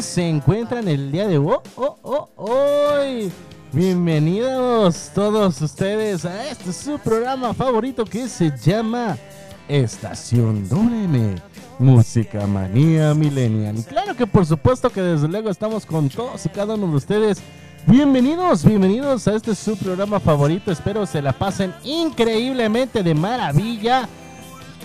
¿Cómo se encuentran el día de hoy? Oh, oh, hoy? Bienvenidos todos ustedes a este su programa favorito que se llama Estación WM, Música Manía Millennial. Y claro que por supuesto que desde luego estamos con todos y cada uno de ustedes. Bienvenidos, bienvenidos a este su programa favorito. Espero se la pasen increíblemente de maravilla.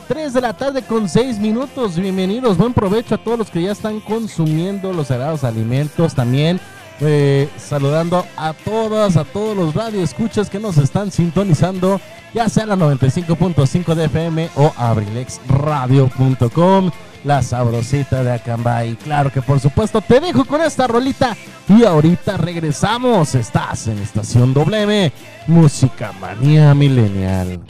3 de la tarde con 6 minutos. Bienvenidos, buen provecho a todos los que ya están consumiendo los sagrados alimentos. También eh, saludando a todas, a todos los radioescuchas que nos están sintonizando, ya sea la 95.5 de FM o abrilexradio.com. La sabrosita de Acambay. Claro que por supuesto te dejo con esta rolita. Y ahorita regresamos. Estás en Estación WM. Música Manía Millennial.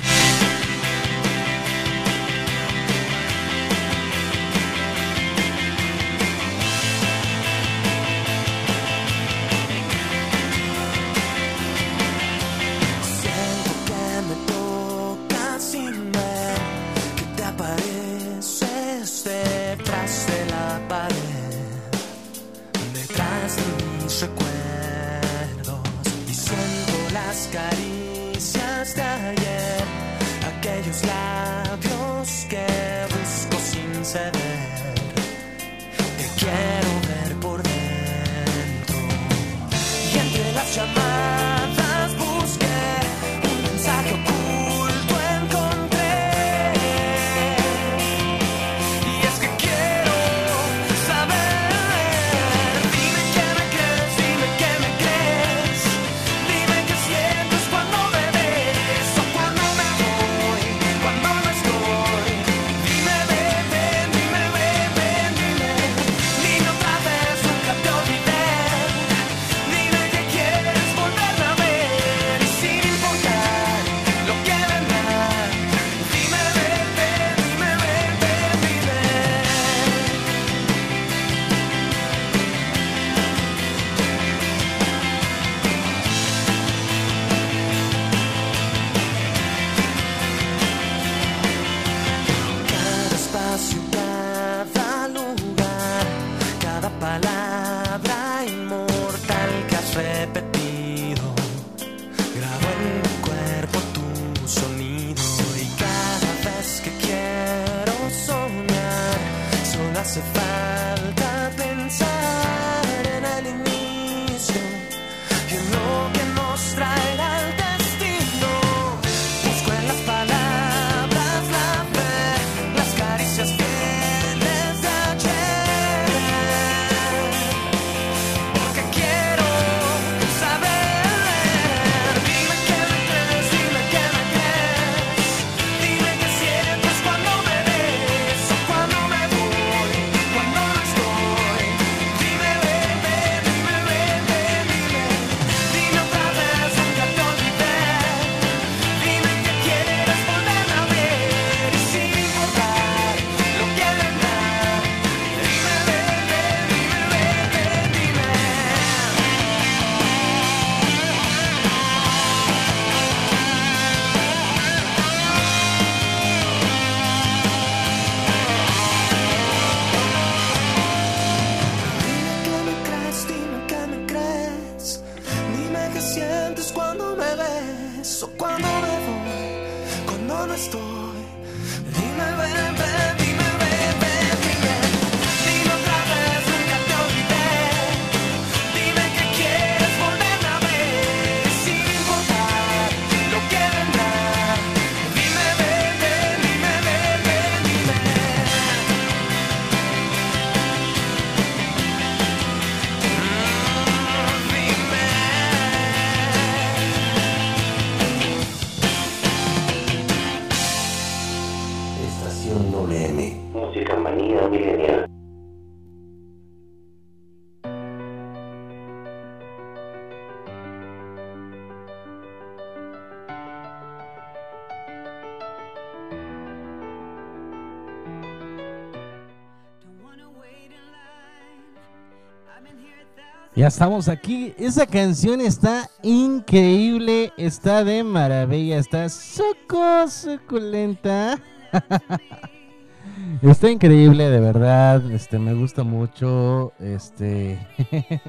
Estamos aquí. Esa canción está increíble, está de maravilla, está suco, suculenta. está increíble, de verdad. Este, me gusta mucho. Este.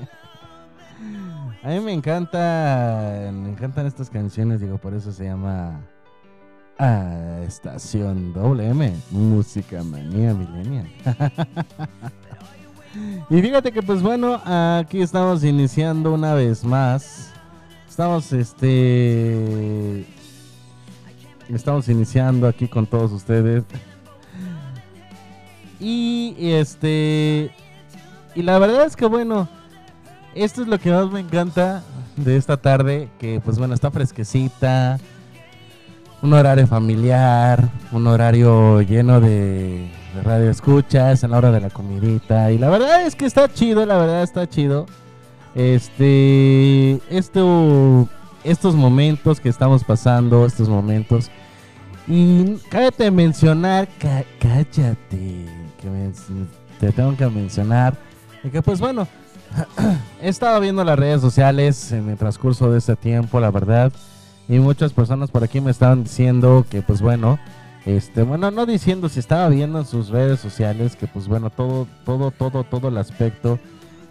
A mí me encanta, me encantan estas canciones, digo, por eso se llama ah, Estación WM, Música Manía Millennial. Y fíjate que pues bueno, aquí estamos iniciando una vez más. Estamos este estamos iniciando aquí con todos ustedes. Y este y la verdad es que bueno, esto es lo que más me encanta de esta tarde, que pues bueno, está fresquecita. Un horario familiar, un horario lleno de, de radio escuchas en la hora de la comidita. Y la verdad es que está chido, la verdad está chido. Este, esto, estos momentos que estamos pasando, estos momentos. Y cállate mencionar, ca- cállate, que me- te tengo que mencionar. de que pues bueno, he estado viendo las redes sociales en el transcurso de este tiempo, la verdad. Y muchas personas por aquí me estaban diciendo que pues bueno, este, bueno, no diciendo si estaba viendo en sus redes sociales que pues bueno, todo, todo, todo, todo el aspecto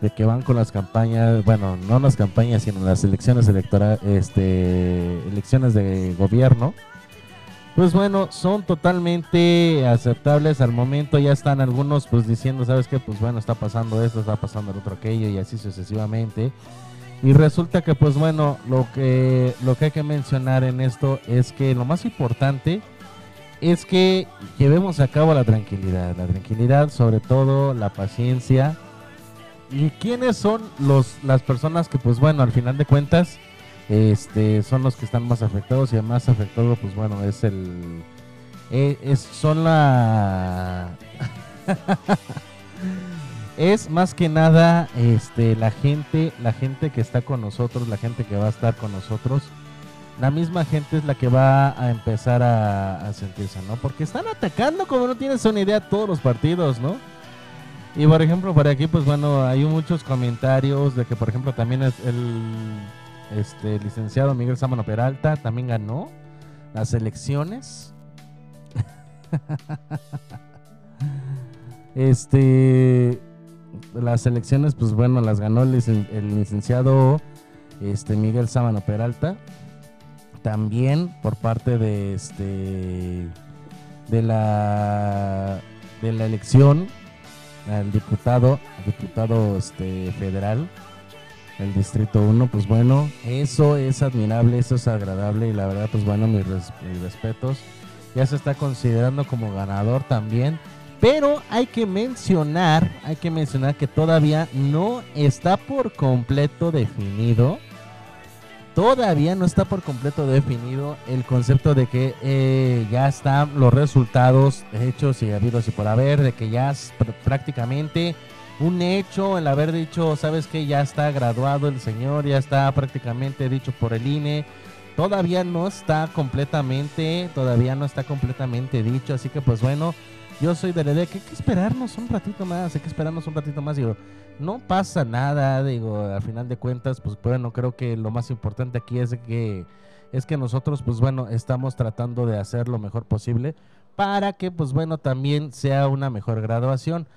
de que van con las campañas, bueno, no las campañas, sino las elecciones electorales, este, elecciones de gobierno. Pues bueno, son totalmente aceptables al momento. Ya están algunos pues diciendo, ¿sabes qué? Pues bueno, está pasando esto, está pasando el otro aquello y así sucesivamente. Y resulta que pues bueno, lo que lo que hay que mencionar en esto es que lo más importante es que llevemos a cabo la tranquilidad, la tranquilidad, sobre todo la paciencia. ¿Y quiénes son los las personas que pues bueno, al final de cuentas este son los que están más afectados y el más afectado pues bueno, es el eh, es son la es más que nada este la gente la gente que está con nosotros la gente que va a estar con nosotros la misma gente es la que va a empezar a, sentirse no porque están atacando como no tienes una idea todos los partidos no y por ejemplo por aquí pues bueno hay muchos comentarios de que por ejemplo también es el este licenciado Miguel Sámano Peralta también ganó las elecciones. Este las elecciones, pues bueno, las ganó el licenciado este Miguel Sámano Peralta. También por parte de este de la de la elección al diputado, diputado este federal el distrito 1, pues bueno, eso es admirable, eso es agradable y la verdad pues bueno, mis, mis respetos. Ya se está considerando como ganador también. Pero hay que mencionar, hay que mencionar que todavía no está por completo definido. Todavía no está por completo definido el concepto de que eh, ya están los resultados hechos y habidos y por haber, de que ya es pr- prácticamente un hecho el haber dicho, sabes que ya está graduado el señor, ya está prácticamente dicho por el INE. Todavía no está completamente, todavía no está completamente dicho, así que pues bueno, yo soy de la que hay que esperarnos un ratito más, hay que esperarnos un ratito más, digo, no pasa nada, digo, al final de cuentas, pues bueno, creo que lo más importante aquí es que es que nosotros, pues bueno, estamos tratando de hacer lo mejor posible para que, pues bueno, también sea una mejor graduación.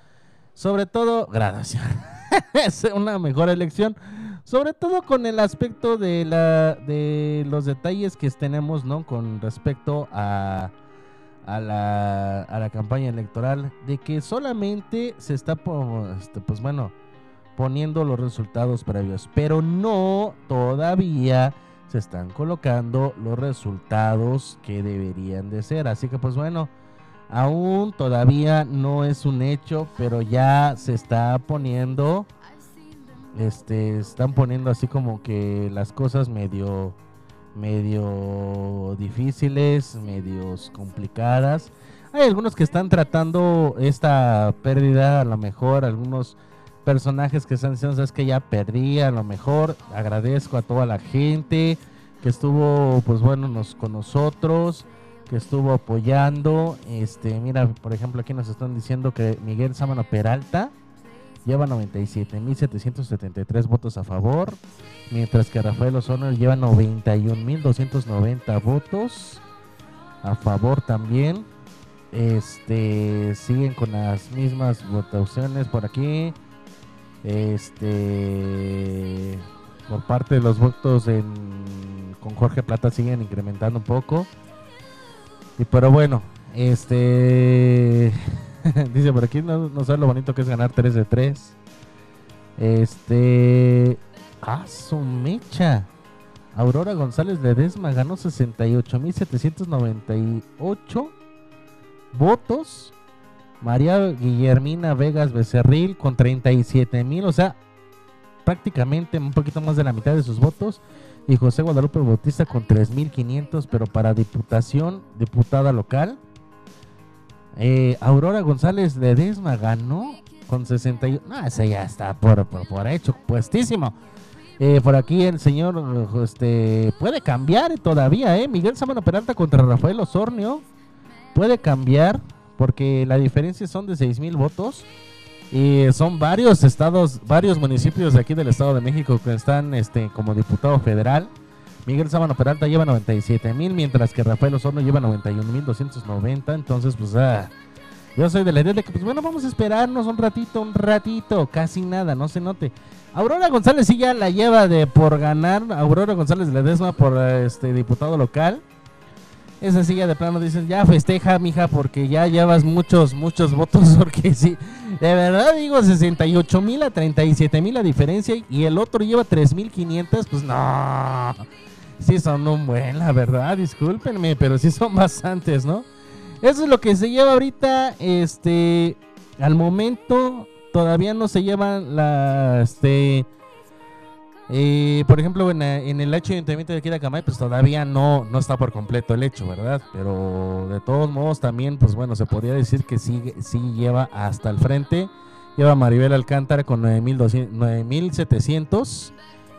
Sobre todo, graduación. una mejor elección. Sobre todo con el aspecto de, la, de los detalles que tenemos, ¿no? Con respecto a, a, la, a la campaña electoral, de que solamente se está, este, pues bueno, poniendo los resultados previos, pero no todavía se están colocando los resultados que deberían de ser. Así que pues bueno, aún todavía no es un hecho, pero ya se está poniendo, este, están poniendo así como que las cosas medio, medio difíciles, medios complicadas. Hay algunos que están tratando esta pérdida, a lo mejor algunos personajes que están diciendo, sabes que ya perdí, a lo mejor agradezco a toda la gente que estuvo, pues bueno, nos, con nosotros, que estuvo apoyando. Este, mira, por ejemplo, aquí nos están diciendo que Miguel Sámano Peralta lleva 97.773 votos a favor, mientras que Rafael Osorno lleva 91.290 votos a favor también. Este siguen con las mismas votaciones por aquí. Este por parte de los votos en, con Jorge Plata siguen incrementando un poco. Y pero bueno, este dice por aquí no, no sabe lo bonito que es ganar 3 de 3. Este ah, su mecha. Aurora González Ledesma ganó 68.798 votos. María Guillermina Vegas Becerril con 37 mil, o sea, prácticamente un poquito más de la mitad de sus votos. Y José Guadalupe Bautista con 3.500, pero para diputación, diputada local. Eh, Aurora González Ledesma ganó con 61. No, ese ya está por, por, por hecho, puestísimo. Eh, por aquí el señor este, puede cambiar todavía, ¿eh? Miguel Sámano Peralta contra Rafael Osornio. Puede cambiar porque la diferencia son de 6 mil votos. Y son varios estados, varios municipios de aquí del Estado de México que están este, como diputado federal. Miguel Sábano Peralta lleva 97 mil, mientras que Rafael Osorno lleva 91 mil 290. Entonces, pues, ah, yo soy de la idea de que, pues, bueno, vamos a esperarnos un ratito, un ratito, casi nada, no se note. Aurora González sí ya la lleva de por ganar. Aurora González Ledesma por este diputado local. Esa silla de plano dicen, ya festeja, mija, porque ya llevas muchos, muchos votos, porque sí, de verdad digo 68 mil a 37 mil la diferencia y el otro lleva 3.500, pues no, sí son un buen, la verdad, discúlpenme, pero sí son bastantes, ¿no? Eso es lo que se lleva ahorita, este, al momento todavía no se llevan la, este... Eh, por ejemplo, en, en el hecho de ayuntamiento de aquí de Acamay, pues todavía no, no está por completo el hecho, ¿verdad? Pero de todos modos también, pues bueno, se podría decir que sí, sí lleva hasta el frente. Lleva Maribel Alcántara con 9,200 9.700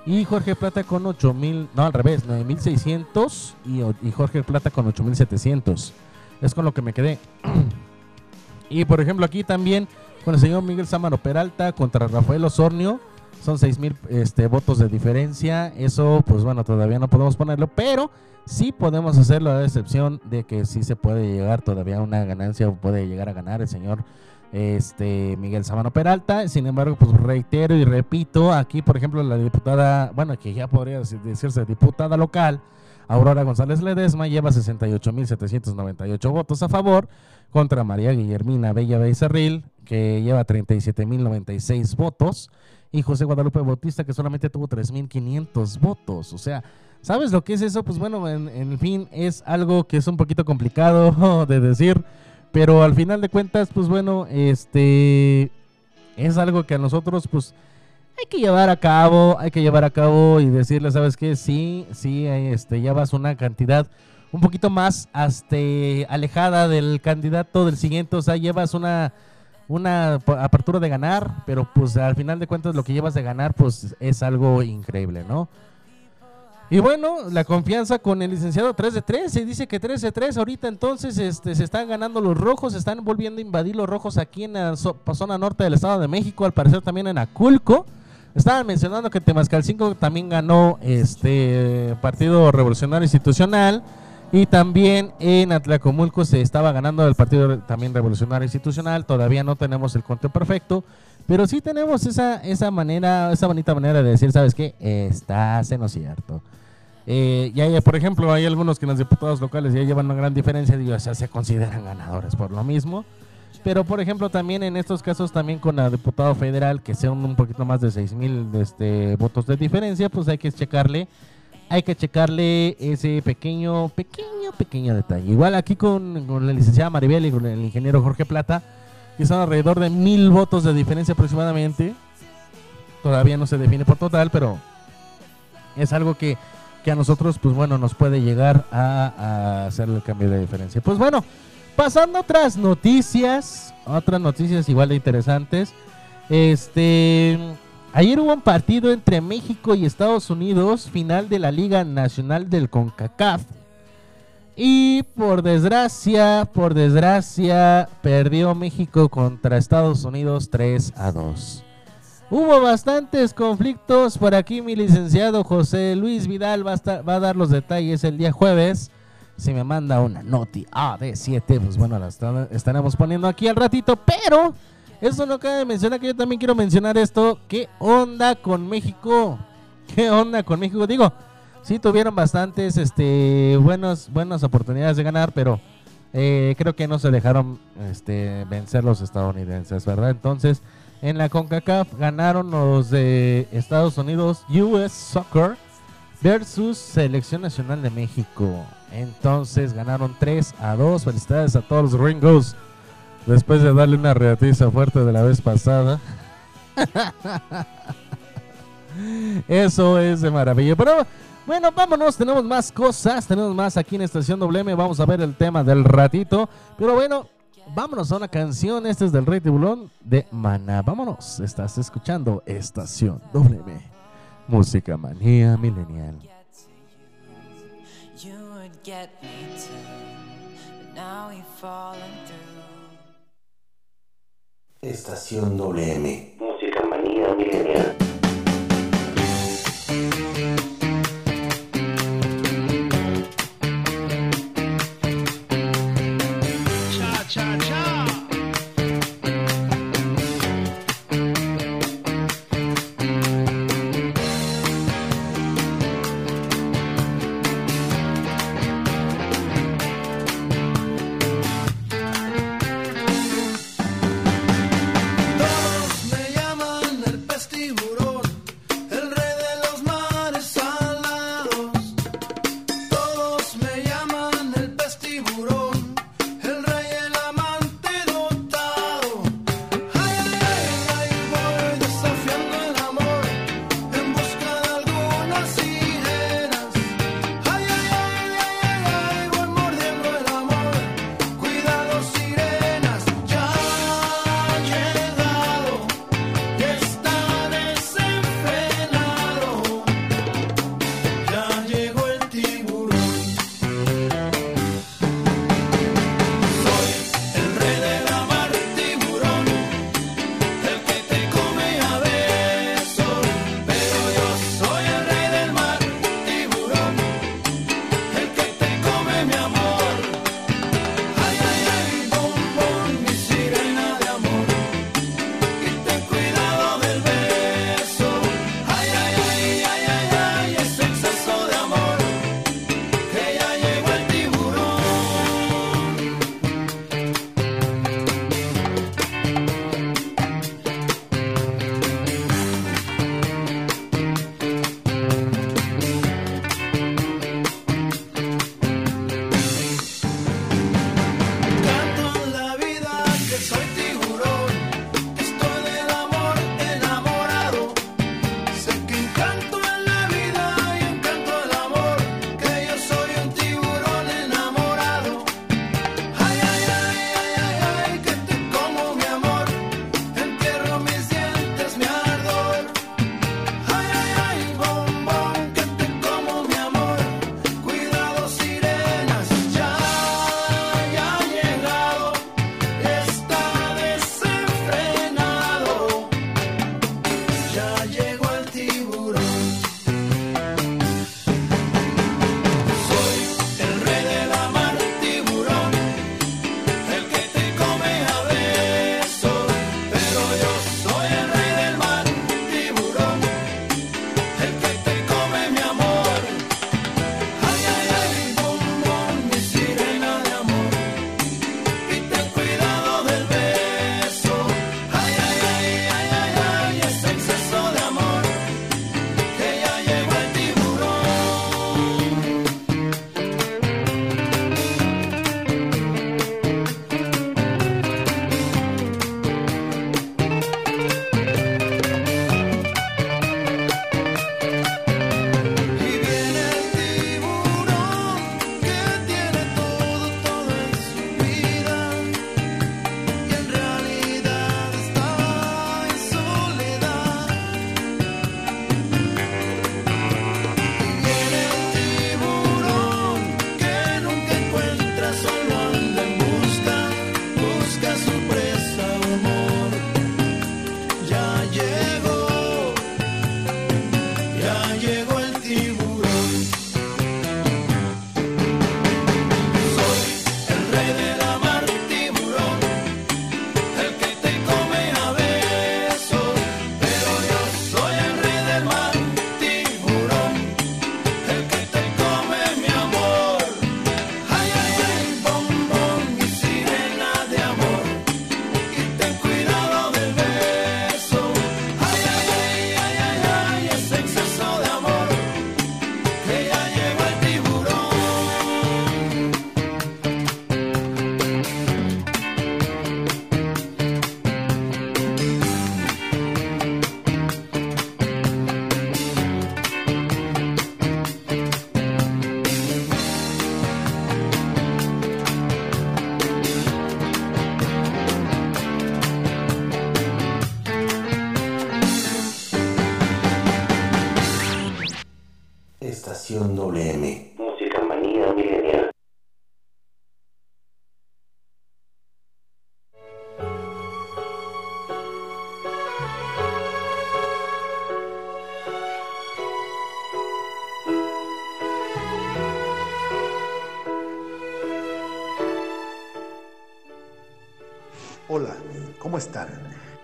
y Jorge Plata con 8.000, no al revés, 9.600 y, y Jorge Plata con 8.700. Es con lo que me quedé. y por ejemplo aquí también con el señor Miguel Sámano Peralta contra Rafael Osornio. Son 6 mil este, votos de diferencia. Eso, pues bueno, todavía no podemos ponerlo, pero sí podemos hacerlo a excepción de que sí se puede llegar todavía a una ganancia o puede llegar a ganar el señor este Miguel Sámano Peralta. Sin embargo, pues reitero y repito, aquí por ejemplo la diputada, bueno, que ya podría decir- decirse diputada local, Aurora González Ledesma lleva 68.798 votos a favor contra María Guillermina Bella Becerril, que lleva 37.096 votos, y José Guadalupe Bautista, que solamente tuvo 3.500 votos. O sea, ¿sabes lo que es eso? Pues bueno, en, en fin, es algo que es un poquito complicado de decir, pero al final de cuentas, pues bueno, este es algo que a nosotros, pues hay que llevar a cabo, hay que llevar a cabo y decirle, ¿sabes qué? Sí, sí, este, llevas una cantidad un poquito más hasta alejada del candidato del siguiente, o sea, llevas una una apertura de ganar, pero pues al final de cuentas lo que llevas de ganar pues es algo increíble, ¿no? Y bueno, la confianza con el licenciado 3 de 3, se dice que 3 de 3 ahorita entonces este, se están ganando los rojos, se están volviendo a invadir los rojos aquí en la zona norte del Estado de México, al parecer también en Aculco. Estaban mencionando que Temascal 5 también ganó este Partido Revolucionario Institucional y también en Atlacomulco se estaba ganando el Partido también Revolucionario Institucional. Todavía no tenemos el conteo perfecto, Pero sí tenemos esa, esa manera, esa bonita manera de decir, ¿sabes qué? Estás en cierto. Eh, y hay, por ejemplo, hay algunos que en los diputados locales ya llevan una gran diferencia, digo, o sea, se consideran ganadores por lo mismo. Pero, por ejemplo, también en estos casos, también con la diputado federal, que sean un poquito más de 6 mil este, votos de diferencia, pues hay que checarle, hay que checarle ese pequeño, pequeño, pequeño detalle. Igual aquí con, con la licenciada Maribel y con el ingeniero Jorge Plata, que son alrededor de mil votos de diferencia aproximadamente. Todavía no se define por total, pero es algo que, que a nosotros, pues bueno, nos puede llegar a, hacer el cambio de diferencia. Pues bueno, pasando a otras noticias, otras noticias igual de interesantes. Este, ayer hubo un partido entre México y Estados Unidos, final de la Liga Nacional del CONCACAF. Y por desgracia, por desgracia, perdió México contra Estados Unidos 3 a 2. Hubo bastantes conflictos. Por aquí mi licenciado José Luis Vidal va a, estar- dar los detalles el día jueves. Si me manda una noti AD7, pues bueno, la estaremos poniendo aquí al ratito. Pero eso no cabe mencionar que yo también quiero mencionar esto. ¿Qué onda con México? ¿Qué onda con México? Digo, sí tuvieron bastantes este, buenos, buenas oportunidades de ganar, pero eh, creo que no se dejaron este, vencer los estadounidenses, ¿verdad? Entonces, en la CONCACAF ganaron los de Estados Unidos, US Soccer versus Selección Nacional de México. Entonces ganaron 3 a 2. Felicidades a todos los gringos. Después de darle una reatiza fuerte de la vez pasada. Eso es de maravilla. Pero bueno, vámonos. Tenemos más cosas. Tenemos más aquí en Estación WM. Vamos a ver el tema del ratito. Pero bueno, vámonos a una canción. Este es del Rey Tiburón de Maná. Vámonos. Estás escuchando Estación WM. Música manía milenial. Estación WM. Música manía milenial.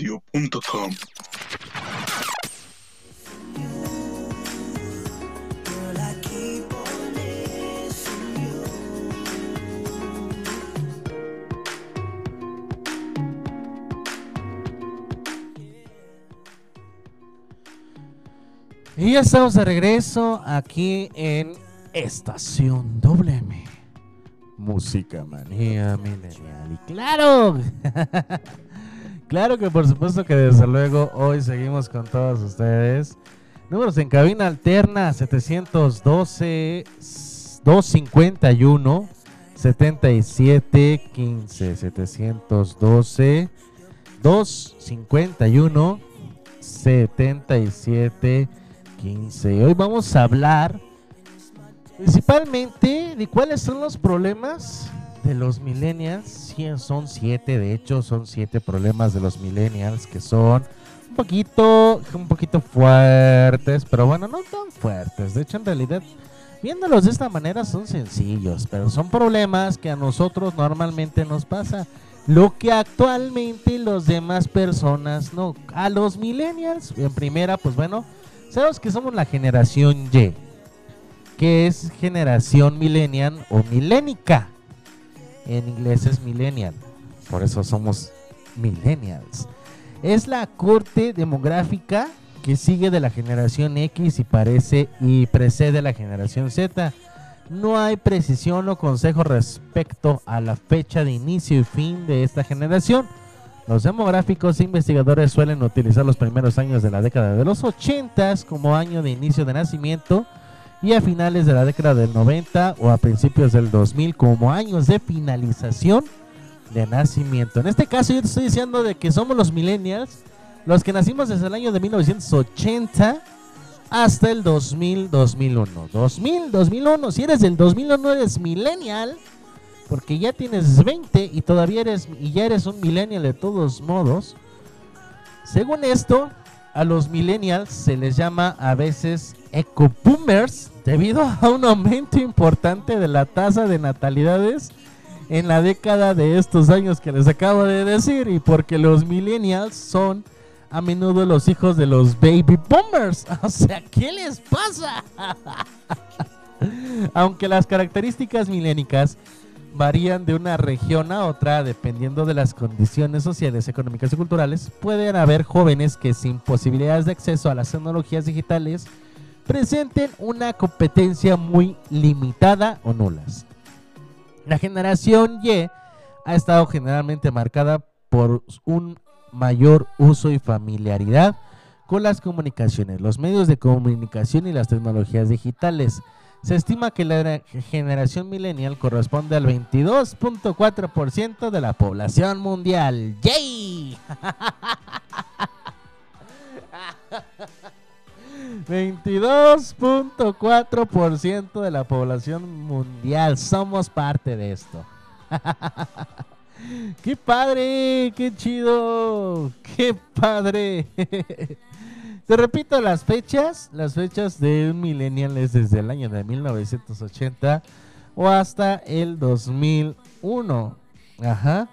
you. Y ya estamos de regreso aquí en Estación WM. Música manía milenial. Y claro, claro que por supuesto que desde luego hoy seguimos con todos ustedes. Números en cabina alterna 712 251 77 15 712 251 77 15. Hoy vamos a hablar principalmente de cuáles son los problemas de los millennials. Son siete, de hecho, son siete problemas de los millennials que son un poquito, un poquito fuertes, pero bueno, no tan fuertes. De hecho, en realidad, viéndolos de esta manera son sencillos, pero son problemas que a nosotros normalmente nos pasa. Lo que actualmente los demás personas no. A los millennials, en primera, pues bueno, sabemos que somos la generación Y, que es generación millennial o milénica. En inglés es millennial, por eso somos millennials. Es la corte demográfica que sigue de la generación X y parece y precede a la generación Z. No hay precisión o consejo respecto a la fecha de inicio y fin de esta generación. Los demográficos e investigadores suelen utilizar los primeros años de la década de los 80 como año de inicio de nacimiento y a finales de la década del 90 o a principios del 2000 como años de finalización de nacimiento. En este caso yo te estoy diciendo de que somos los millennials, los que nacimos desde el año de 1980 hasta el 2000, 2001. 2000, 2001. Si eres del 2001 eres millennial, porque ya tienes 20 y todavía eres y ya eres un millennial de todos modos. Según esto, a los millennials se les llama a veces eco boomers debido a un aumento importante de la tasa de natalidades en la década de estos años que les acabo de decir y porque los millennials son a menudo los hijos de los baby boomers. O sea, ¿qué les pasa? Aunque las características milénicas varían de una región a otra dependiendo de las condiciones sociales, económicas y culturales, pueden haber jóvenes que sin posibilidades de acceso a las tecnologías digitales presenten una competencia muy limitada o nulas. La generación Y ha estado generalmente marcada por un mayor uso y familiaridad con las comunicaciones, los medios de comunicación y las tecnologías digitales. Se estima que la generación millennial corresponde al 22.4% de la población mundial. ¡Yay! 22.4% de la población mundial. Somos parte de esto. ¡Qué padre! ¡Qué chido! ¡Qué padre! Te repito las fechas. Las fechas de un millennial es desde el año de 1980 o hasta el 2001. Ajá.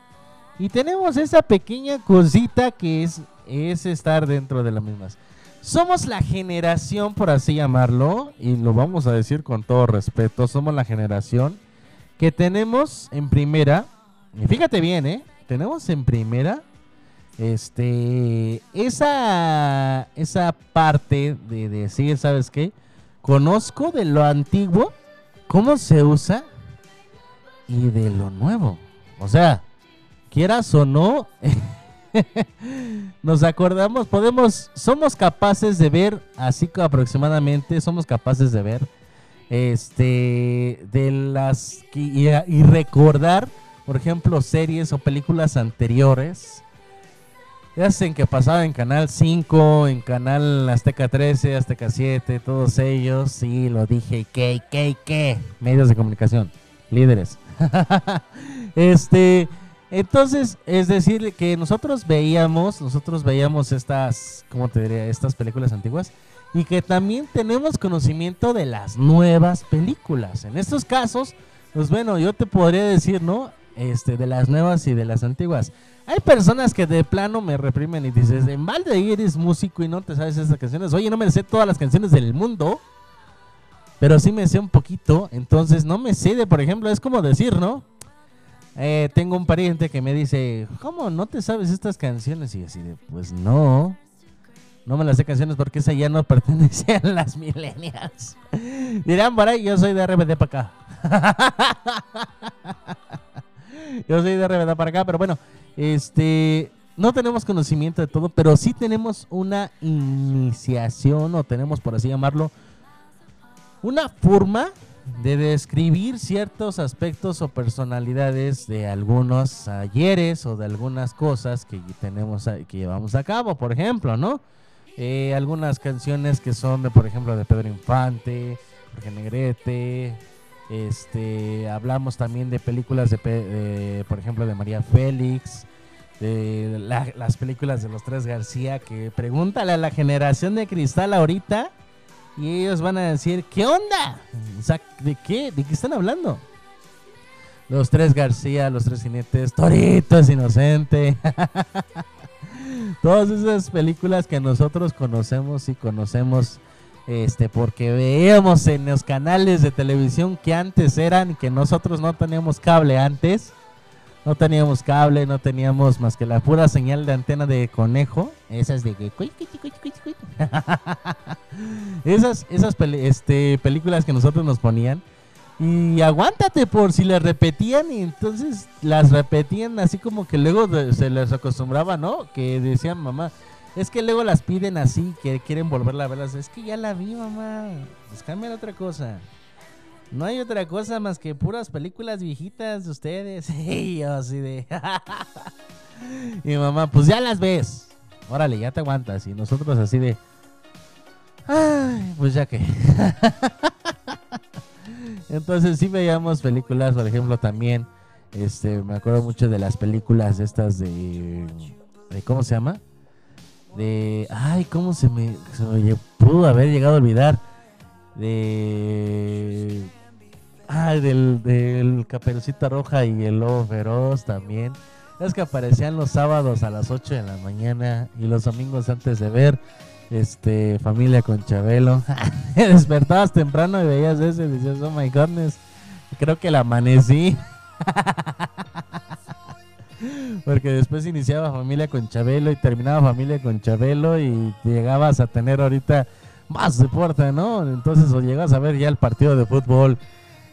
Y tenemos esa pequeña cosita que es, es estar dentro de las mismas. Somos la generación, por así llamarlo, y lo vamos a decir con todo respeto, somos la generación que tenemos en primera, y fíjate bien, ¿eh? Tenemos en primera Este, esa, esa parte de decir, ¿sabes qué? Conozco de lo antiguo, cómo se usa y de lo nuevo. O sea, quieras o no, nos acordamos, podemos, somos capaces de ver, así que aproximadamente somos capaces de ver, este, de las, y, y recordar, por ejemplo, series o películas anteriores. Ya hacen que pasaba en Canal 5, en Canal Azteca 13, Azteca 7, todos ellos. Sí, lo dije. ¿Qué, qué, qué? Medios de comunicación. Líderes. este, entonces, es decir, que nosotros veíamos, nosotros veíamos estas, ¿cómo te diría? Estas películas antiguas. Y que también tenemos conocimiento de las nuevas películas. En estos casos, pues bueno, yo te podría decir, ¿no? Este, de las nuevas y de las antiguas. Hay personas que de plano me reprimen y dices, en balde eres músico y no te sabes esas canciones. Oye, no me sé todas las canciones del mundo, pero sí me sé un poquito. Entonces no me sé de, por ejemplo, es como decir, ¿no? Eh, tengo un pariente que me dice, ¿cómo no te sabes estas canciones? Y así de, pues no, no me las sé canciones porque esa ya no pertenece a las millennials. Dirán por ahí, yo soy de RBD para acá. yo soy de RBD para acá, pero bueno, este, no tenemos conocimiento de todo, pero sí tenemos una iniciación, o tenemos, por así llamarlo, una forma de describir ciertos aspectos o personalidades de algunos ayeres o de algunas cosas que tenemos que llevamos a cabo, por ejemplo, ¿no? Eh, algunas canciones que son de, por ejemplo, de Pedro Infante, Jorge Negrete, este, hablamos también de películas de, por ejemplo, de María Félix, de la- las películas de los tres García, que pregúntale a la generación de cristal ahorita y ellos van a decir, ¿qué onda? O sea, ¿de qué? ¿De qué están hablando? Los tres García, los tres jinetes, Torito es inocente. Todas esas películas que nosotros conocemos y conocemos este porque veíamos en los canales de televisión que antes eran que nosotros no teníamos cable antes. No teníamos cable, no teníamos más que la pura señal de antena de conejo. Esas de que... esas esas este, películas que nosotros nos ponían. Y aguántate por si las repetían y entonces las repetían así como que luego se les acostumbraba, ¿no? Que decían mamá, es que luego las piden así, que quieren volverla a verlas. Es que ya la vi, mamá. Pues otra cosa. No hay otra cosa más que puras películas viejitas de ustedes. Y yo así de... y mamá, pues ya las ves. Órale, ya te aguantas. Y nosotros así de... Ay, pues ya que... Entonces sí veíamos películas, por ejemplo, también, este, me acuerdo mucho de las películas estas de, de ¿cómo se llama? De, ay, ¿cómo se me, se me pudo haber llegado a olvidar? De, ay, del, del Caperucita Roja y el Lobo Feroz también. Es que aparecían los sábados a las 8 de la mañana y los domingos antes de ver este familia con Chabelo. Despertabas temprano y veías eso y decías, oh my goodness, creo que la amanecí. Porque después iniciaba familia con Chabelo y terminaba familia con Chabelo y llegabas a tener ahorita más deporte, ¿no? Entonces o llegabas a ver ya el partido de fútbol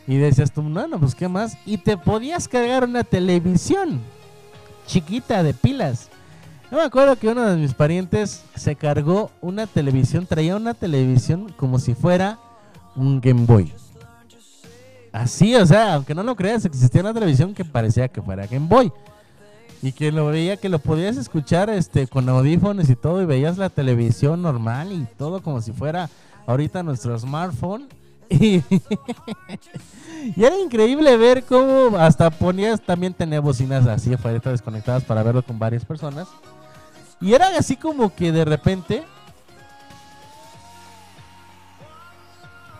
y decías tú, no, no, pues qué más. Y te podías cargar una televisión chiquita de pilas. Yo me acuerdo que uno de mis parientes se cargó una televisión, traía una televisión como si fuera un Game Boy. Así, o sea, aunque no lo creas, existía una televisión que parecía que fuera Game Boy. Y que lo veía, que lo podías escuchar este con audífonos y todo, y veías la televisión normal y todo como si fuera ahorita nuestro smartphone. Y, era increíble ver cómo hasta ponías, también tenía bocinas así afuera desconectadas para verlo con varias personas. Y era así como que de repente.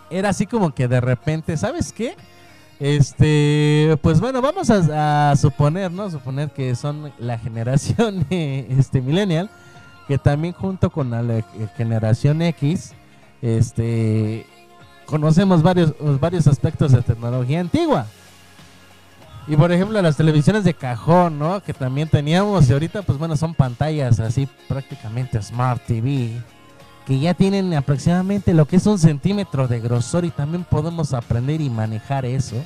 Era así como que de repente, ¿sabes qué? Este, pues bueno, vamos a, suponer, ¿no? Suponer que son la generación este millennial, que también junto con la generación X, este, conocemos varios, varios aspectos de tecnología antigua. Y por ejemplo, las televisiones de cajón, ¿no? Que también teníamos. Y ahorita, pues bueno, son pantallas así prácticamente Smart TV. Que ya tienen aproximadamente lo que es un centímetro de grosor. Y también podemos aprender y manejar eso.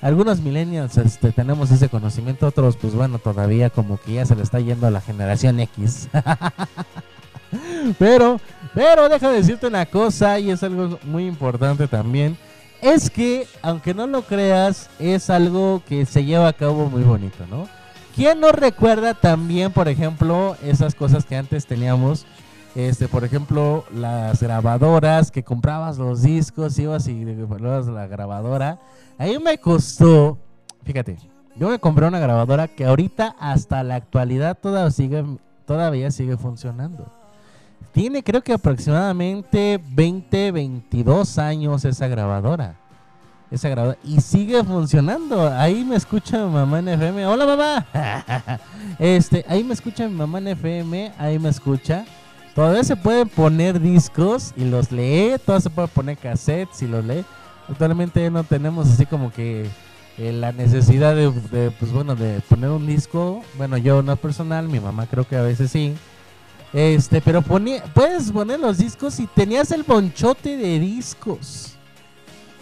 Algunos millennials este, tenemos ese conocimiento. Otros, pues bueno, todavía como que ya se le está yendo a la generación X. pero, pero deja de decirte una cosa. Y es algo muy importante también es que, aunque no lo creas, es algo que se lleva a cabo muy bonito, ¿no? ¿Quién no recuerda también, por ejemplo, esas cosas que antes teníamos? Este, por ejemplo, las grabadoras que comprabas los discos, ibas y comprabas la grabadora. Ahí me costó, fíjate, yo me compré una grabadora que ahorita hasta la actualidad todavía sigue, todavía sigue funcionando. Tiene creo que aproximadamente 20, 22 años esa grabadora. Esa grabadora. Y sigue funcionando. Ahí me escucha mi mamá en FM. Hola mamá. este, ahí me escucha mi mamá en FM. Ahí me escucha. Todavía se pueden poner discos y los lee. Todavía se puede poner cassettes y los lee. Actualmente no tenemos así como que eh, la necesidad de, de, pues bueno, de poner un disco. Bueno, yo no personal, mi mamá creo que a veces sí. Este, pero ponía, puedes poner los discos y tenías el bonchote de discos.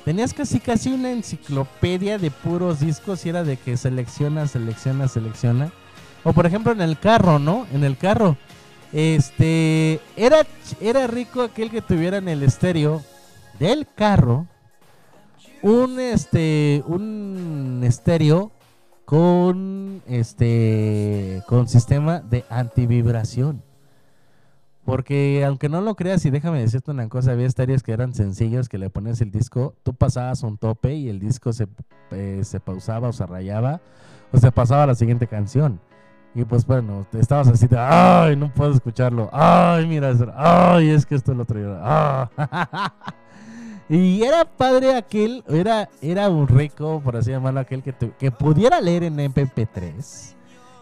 Tenías casi casi una enciclopedia de puros discos y era de que selecciona, selecciona, selecciona. O por ejemplo en el carro, ¿no? En el carro. Este, era, era rico aquel que tuviera en el estéreo del carro un este un estéreo con este con sistema de antivibración. Porque aunque no lo creas, y déjame decirte una cosa, había estéreos que eran sencillos, que le pones el disco, tú pasabas un tope y el disco se, eh, se pausaba o se rayaba, o se pasaba a la siguiente canción. Y pues bueno, estabas así de, ay, no puedo escucharlo, ay, mira, ay, es que esto lo otro, ah. Y era padre aquel, era, era un rico, por así llamarlo, aquel que, que pudiera leer en MP3,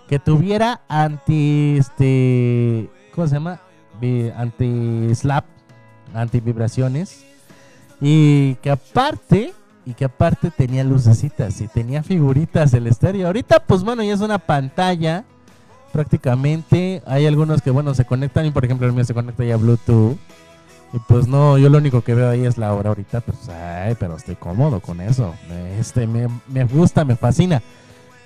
que tuviera anti, este, ¿cómo se llama? Vi- Anti-slap, anti-vibraciones, y que aparte, y que aparte tenía lucecitas y tenía figuritas el estéreo. Ahorita, pues bueno, ya es una pantalla, prácticamente, hay algunos que, bueno, se conectan, y por ejemplo el mío se conecta ya a Bluetooth, y pues no, yo lo único que veo ahí es la hora ahorita, pues, ay, pero estoy cómodo con eso. Este, me, me gusta, me fascina.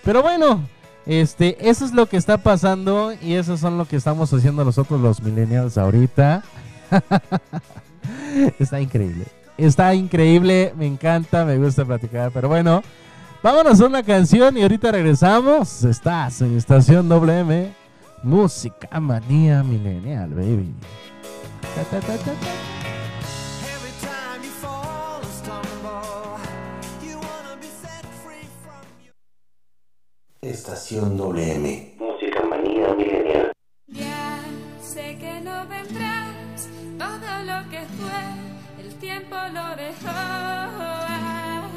Pero bueno, este, eso es lo que está pasando y eso son lo que estamos haciendo nosotros los millennials ahorita. está increíble. Está increíble, me encanta, me gusta platicar, pero bueno, vámonos a una canción y ahorita regresamos. Estás en Estación WM, Música Manía Millennial, baby. Ta, ta, ta, Estación WM. Música manía milenial. Ya sé que no vendrás, todo lo que fue, el tiempo lo dejó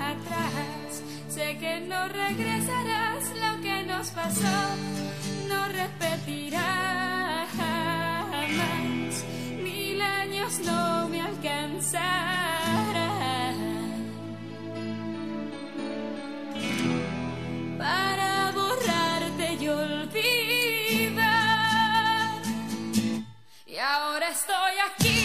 atrás. Sé que no regresarás, lo que nos pasó no repetirá jamás. Mil años no me alcanzarán para Y ahora estoy aquí,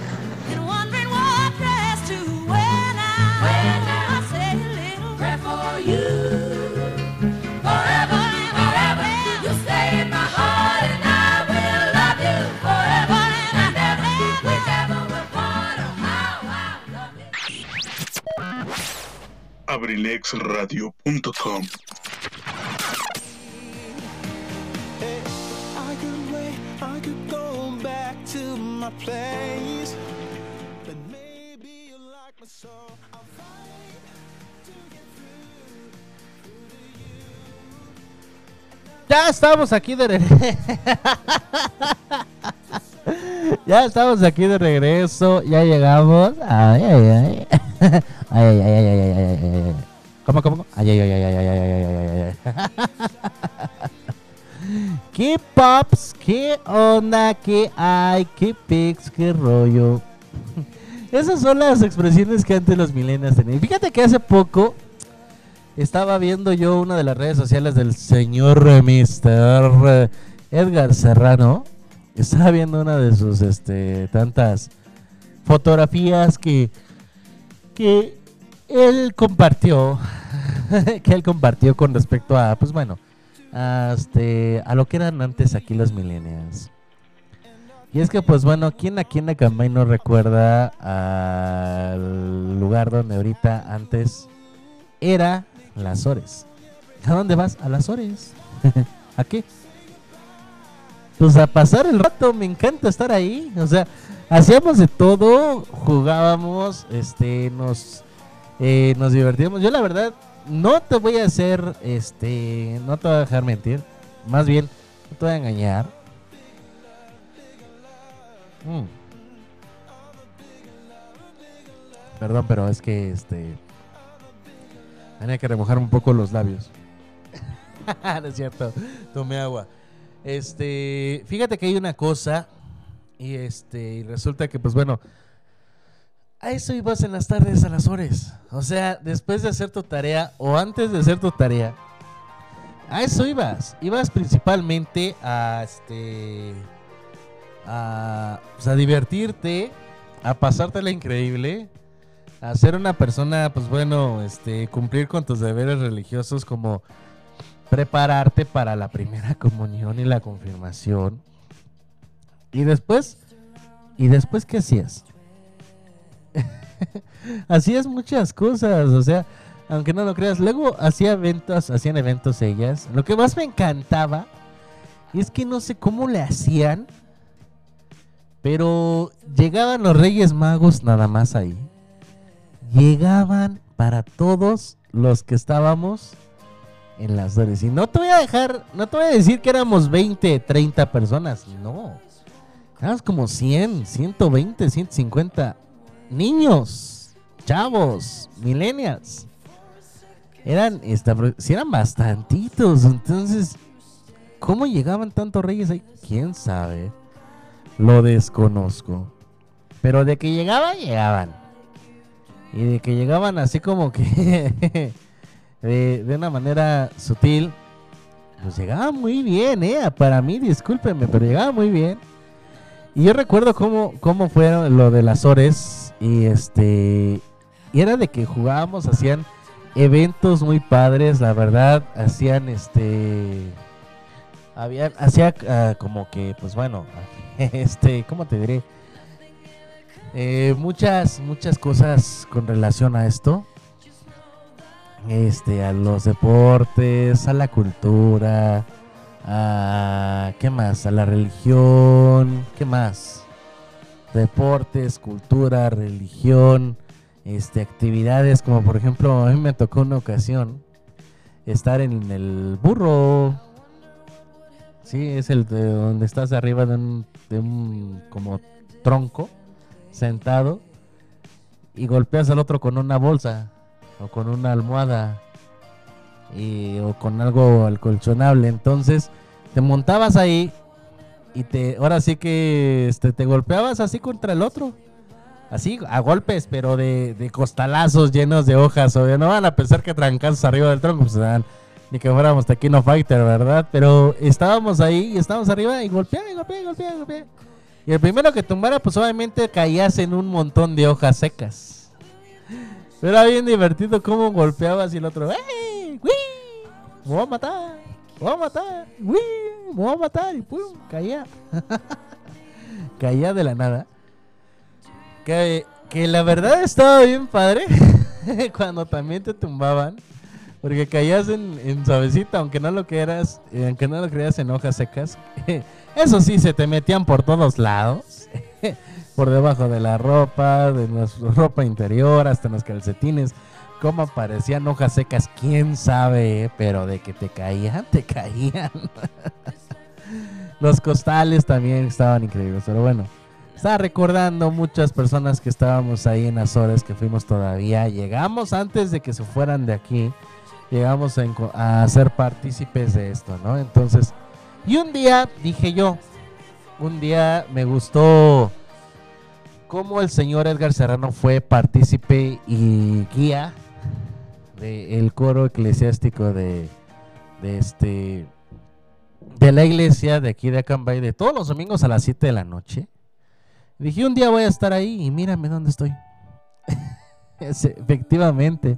Through. Ya estamos aquí de regreso. ya estamos aquí de regreso. Ya llegamos. Ay, ay, ay. Ay, ay, ay, ay, ay, ay, ay, ay, ay. ¿Cómo, cómo? Ay, ay, ay, ay, ay, ay, ay, ay, ay, ay, ay. ¿Qué pops? ¿Qué onda? ¿Qué hay? ¿Qué pics? ¿Qué rollo? Esas son las expresiones que antes los millennials tenían. Fíjate que hace poco estaba viendo yo una de las redes sociales del señor Mr. Edgar Serrano. Estaba viendo una de sus este, tantas fotografías que, que él compartió. que él compartió con respecto a, pues bueno, a, este, a lo que eran antes aquí los millennials. Y es que, pues bueno, ¿quién aquí en Acambay no recuerda al lugar donde ahorita antes era las Ores? ¿A dónde vas? A las Ores. ¿A qué? Pues a pasar el rato, me encanta estar ahí. O sea, hacíamos de todo, jugábamos, este, nos, eh, nos divertíamos. Yo la verdad, no te voy a hacer, este, no te voy a dejar mentir. Más bien, no te voy a engañar. Mm. Perdón, pero es que este tenía que remojar un poco los labios. no es cierto, tomé agua. Este, fíjate que hay una cosa y este y resulta que pues bueno, a eso ibas en las tardes a las horas. O sea, después de hacer tu tarea o antes de hacer tu tarea, a eso ibas. Ibas principalmente a este a, pues, a divertirte, a pasártela increíble, a ser una persona, pues bueno, este, cumplir con tus deberes religiosos como prepararte para la primera comunión y la confirmación. Y después, ¿y después qué hacías? hacías muchas cosas, o sea, aunque no lo creas, luego hacía eventos, hacían eventos ellas. Lo que más me encantaba es que no sé cómo le hacían, pero llegaban los Reyes Magos nada más ahí. Llegaban para todos los que estábamos en las Dores. Y no te voy a dejar, no te voy a decir que éramos 20, 30 personas. No. Éramos como 100, 120, 150 niños, chavos, millennials. Eran, esta, si eran bastantitos. Entonces, ¿cómo llegaban tantos reyes ahí? ¿Quién sabe? Lo desconozco. Pero de que llegaban, llegaban. Y de que llegaban así como que de, de una manera sutil, pues llegaba muy bien, ¿eh? Para mí, discúlpenme, pero llegaba muy bien. Y yo recuerdo cómo, cómo fue lo de las Ores. Y este. Y era de que jugábamos, hacían eventos muy padres, la verdad. Hacían este. Habían, hacía ah, como que, pues bueno, este, ¿cómo te diré? Eh, muchas, muchas cosas con relación a esto. Este, a los deportes, a la cultura, a ¿qué más? A la religión, ¿qué más? Deportes, cultura, religión, este, actividades como por ejemplo a mí me tocó una ocasión estar en el burro. Sí, es el de donde estás arriba de un, de un como tronco sentado y golpeas al otro con una bolsa o con una almohada y, o con algo alcolchonable. Entonces te montabas ahí y te ahora sí que este, te golpeabas así contra el otro. Así, a golpes, pero de, de costalazos llenos de hojas. O no van a pensar que trancazos arriba del tronco, pues ni que fuéramos Tequino Fighter, ¿verdad? Pero estábamos ahí y estábamos arriba y golpeaba y golpeaba y golpeaba y el primero que tumbara, pues obviamente caías en un montón de hojas secas. Era bien divertido cómo golpeabas y el otro, ¡Ey! ¡Uy! ¡Me voy a matar! ¡Me voy a matar! ¡Uy! ¡Me voy a matar! Y ¡pum! Caía. caía de la nada. Que, que la verdad estaba bien padre cuando también te tumbaban. Porque caías en, suavecita, aunque no lo creas, eh, aunque no lo creas en hojas secas. Eso sí, se te metían por todos lados. por debajo de la ropa, de la ropa interior, hasta en los calcetines. Cómo aparecían hojas secas, quién sabe, pero de que te caían, te caían. los costales también estaban increíbles, pero bueno. Estaba recordando muchas personas que estábamos ahí en Azores, que fuimos todavía. Llegamos antes de que se fueran de aquí. Llegamos a ser partícipes de esto, ¿no? Entonces, y un día dije yo, un día me gustó cómo el señor Edgar Serrano fue partícipe y guía del coro eclesiástico de, de este de la iglesia de aquí de Acambay de todos los domingos a las 7 de la noche. Dije, un día voy a estar ahí y mírame dónde estoy. Es- efectivamente,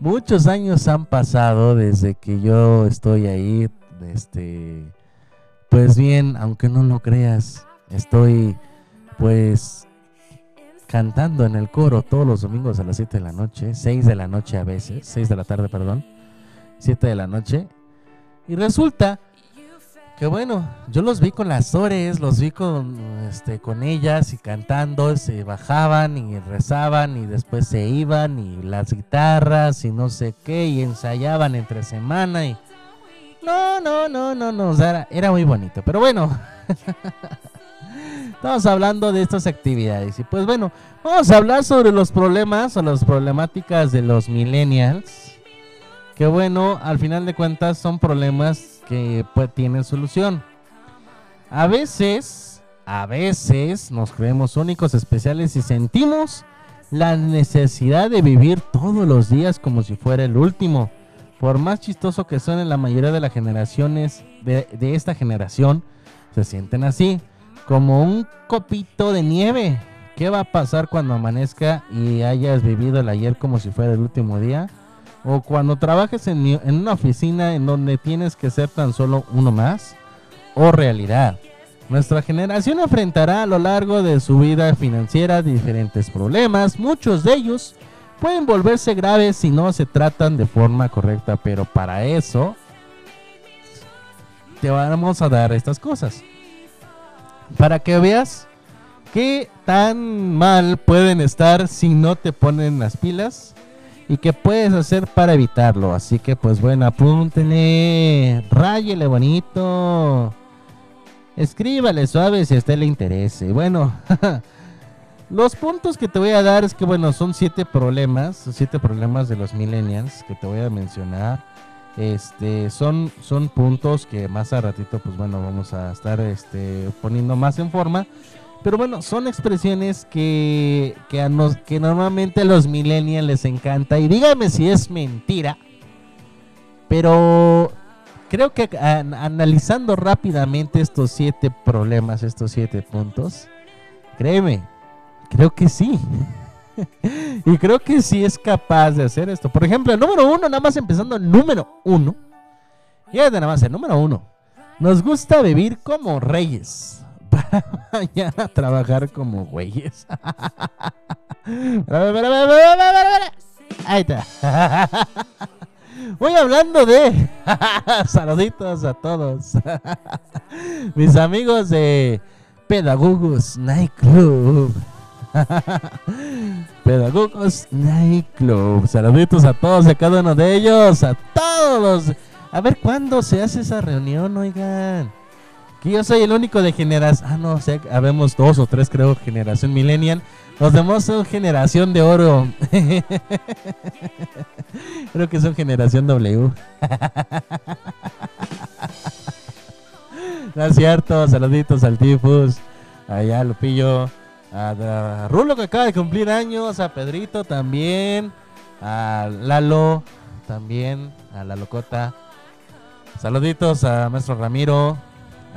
muchos años han pasado desde que yo estoy ahí. Este, pues bien, aunque no lo creas, estoy pues cantando en el coro todos los domingos a las 7 de la noche, 6 de la noche a veces, 6 de la tarde, perdón, 7 de la noche. Y resulta que bueno, yo los vi con las Ores, los vi con, este, con ellas y cantando, se bajaban y rezaban y después se iban y las guitarras y no sé qué y ensayaban entre semana y... No, no, no, no, no, o era, era muy bonito, pero bueno. Estamos hablando de estas actividades y pues bueno, vamos a hablar sobre los problemas o las problemáticas de los millennials. Que bueno, al final de cuentas son problemas que pues, tienen solución. A veces, a veces nos creemos únicos, especiales y sentimos la necesidad de vivir todos los días como si fuera el último. Por más chistoso que suene, la mayoría de las generaciones de, de esta generación se sienten así, como un copito de nieve. ¿Qué va a pasar cuando amanezca y hayas vivido el ayer como si fuera el último día? O cuando trabajes en, una oficina en donde tienes que ser tan solo uno más. O realidad. Nuestra generación enfrentará a lo largo de su vida financiera diferentes problemas. Muchos de ellos pueden volverse graves si no se tratan de forma correcta. Pero para eso te vamos a dar estas cosas. Para que veas qué tan mal pueden estar si no te ponen las pilas y qué puedes hacer para evitarlo. Así que pues bueno, apúntele, ráyele bonito, escríbale suave si a usted le interese. Bueno, los puntos que te voy a dar es que bueno, son siete problemas, siete problemas de los millennials que te voy a mencionar. Este son, son puntos que más a ratito, pues bueno, vamos a estar este, poniendo más en forma. Pero bueno, son expresiones que, que, nos, que normalmente a los millennials les encanta. Y dígame si es mentira. Pero creo que an- analizando rápidamente estos siete problemas, estos siete puntos, créeme, creo que sí. y creo que sí es capaz de hacer esto. Por ejemplo, el número uno, nada más empezando el número uno. Fíjate nada más, el número uno. Nos gusta vivir como reyes. Para mañana trabajar como güeyes. Ahí está. Voy hablando de. Saluditos a todos. Mis amigos de Pedagogos Night Club. Pedagogos Nightclub. Saluditos a todos y a cada uno de ellos. A todos. A ver cuándo se hace esa reunión, oigan. Que yo soy el único de generación. Ah, no, o sea, habemos dos o tres, creo, generación millennial. Los demás son generación de oro. creo que son generación W. no es cierto, saluditos al Tifus. Allá Lupillo. A, Rulo que acaba de cumplir años. A Pedrito también. A Lalo también. A la locota. Saluditos a maestro Ramiro.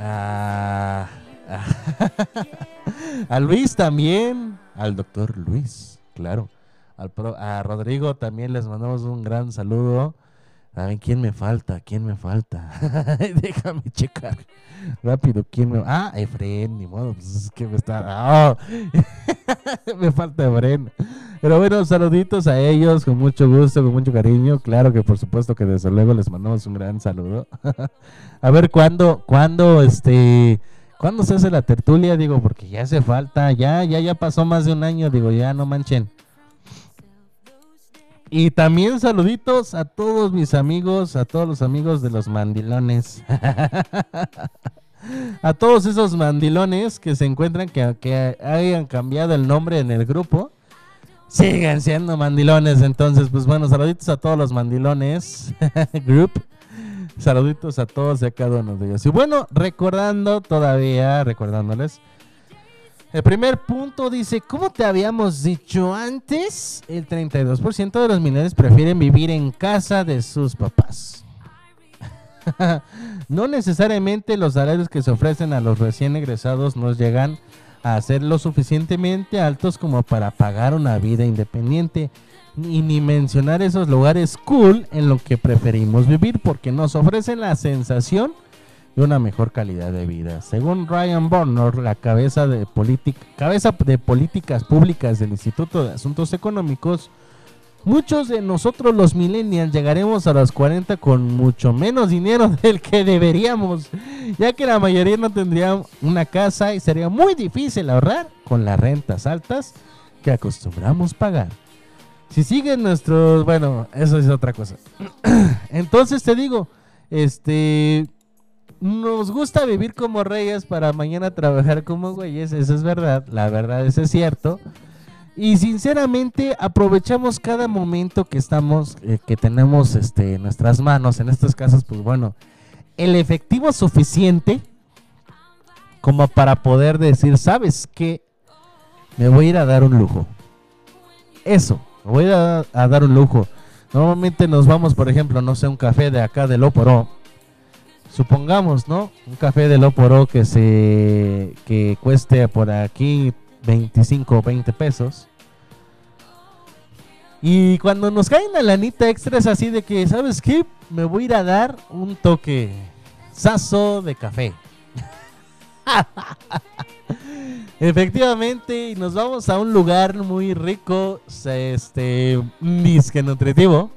A, a, a Luis también. Al doctor Luis, claro. Al pro- a Rodrigo también les mandamos un gran saludo. A ver, ¿quién me falta? ¿Quién me falta? Déjame checar rápido. ¿Quién me... Ah, Efren, ni modo. Pues es que me está... ¡Ah! me falta Efren. Pero bueno, saluditos a ellos con mucho gusto, con mucho cariño. Claro que por supuesto que desde luego les mandamos un gran saludo. a ver cuándo, cuándo, este... ¿Cuándo se hace la tertulia? Digo, porque ya hace falta, ya, ya, ya pasó más de un año, digo, ya no manchen. Y también saluditos a todos mis amigos, a todos los amigos de los mandilones. a todos esos mandilones que se encuentran que, que hayan cambiado el nombre en el grupo. Sigan siendo mandilones, entonces, pues bueno, saluditos a todos los mandilones group. Saluditos a todos y a cada uno de ellos. Y bueno, recordando todavía, recordándoles, el primer punto dice, como te habíamos dicho antes, el 32% de los millennials prefieren vivir en casa de sus papás. no necesariamente los salarios que se ofrecen a los recién egresados nos llegan a ser lo suficientemente altos como para pagar una vida independiente. Y ni mencionar esos lugares cool en lo que preferimos vivir porque nos ofrecen la sensación una mejor calidad de vida. Según Ryan Bornor, la cabeza de, cabeza de políticas públicas del Instituto de Asuntos Económicos, muchos de nosotros los millennials llegaremos a los 40 con mucho menos dinero del que deberíamos, ya que la mayoría no tendría una casa y sería muy difícil ahorrar con las rentas altas que acostumbramos pagar. Si siguen nuestros, bueno, eso es otra cosa. Entonces te digo, este, nos gusta vivir como reyes para mañana trabajar como güeyes, eso es verdad, la verdad eso es cierto. Y sinceramente aprovechamos cada momento que estamos, eh, que tenemos este, en nuestras manos, en estos casos, pues bueno, el efectivo suficiente como para poder decir, ¿sabes qué? Me voy a ir a dar un lujo. Eso, me voy a, a dar un lujo. Normalmente nos vamos, por ejemplo, no sé, un café de acá de Loporó. Supongamos, ¿no? Un café de Loporó que se que cueste por aquí 25 o 20 pesos. Y cuando nos cae una lanita extra es así de que, ¿sabes qué? Me voy a ir a dar un toque sazo de café. Efectivamente, y nos vamos a un lugar muy rico, este, disque nutritivo.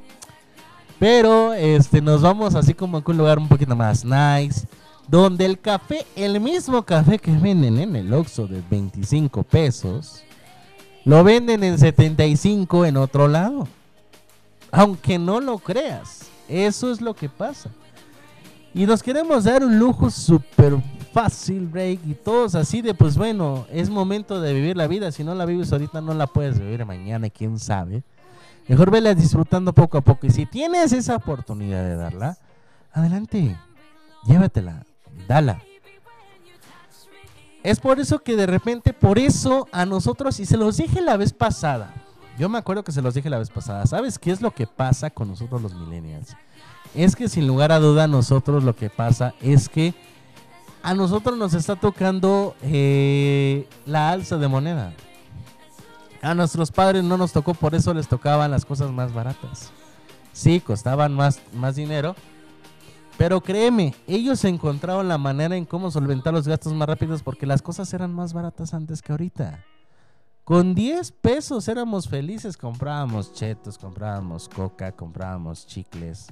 Pero este, nos vamos así como a un lugar un poquito más nice. Donde el café, el mismo café que venden en el Oxxo de 25 pesos, lo venden en 75 en otro lado. Aunque no lo creas, eso es lo que pasa. Y nos queremos dar un lujo súper fácil, break, y todos así de, pues bueno, es momento de vivir la vida. Si no la vives ahorita, no la puedes vivir mañana, quién sabe. Mejor vela disfrutando poco a poco. Y si tienes esa oportunidad de darla, adelante, llévatela, dala. Es por eso que de repente, por eso a nosotros, y se los dije la vez pasada, yo me acuerdo que se los dije la vez pasada, ¿sabes qué es lo que pasa con nosotros los millennials? Es que sin lugar a duda nosotros lo que pasa es que a nosotros nos está tocando eh, la alza de moneda. A nuestros padres no nos tocó, por eso les tocaban las cosas más baratas. Sí, costaban más, más dinero, pero créeme, ellos encontraron la manera en cómo solventar los gastos más rápidos porque las cosas eran más baratas antes que ahorita. Con 10 pesos éramos felices, comprábamos chetos, comprábamos coca, comprábamos chicles,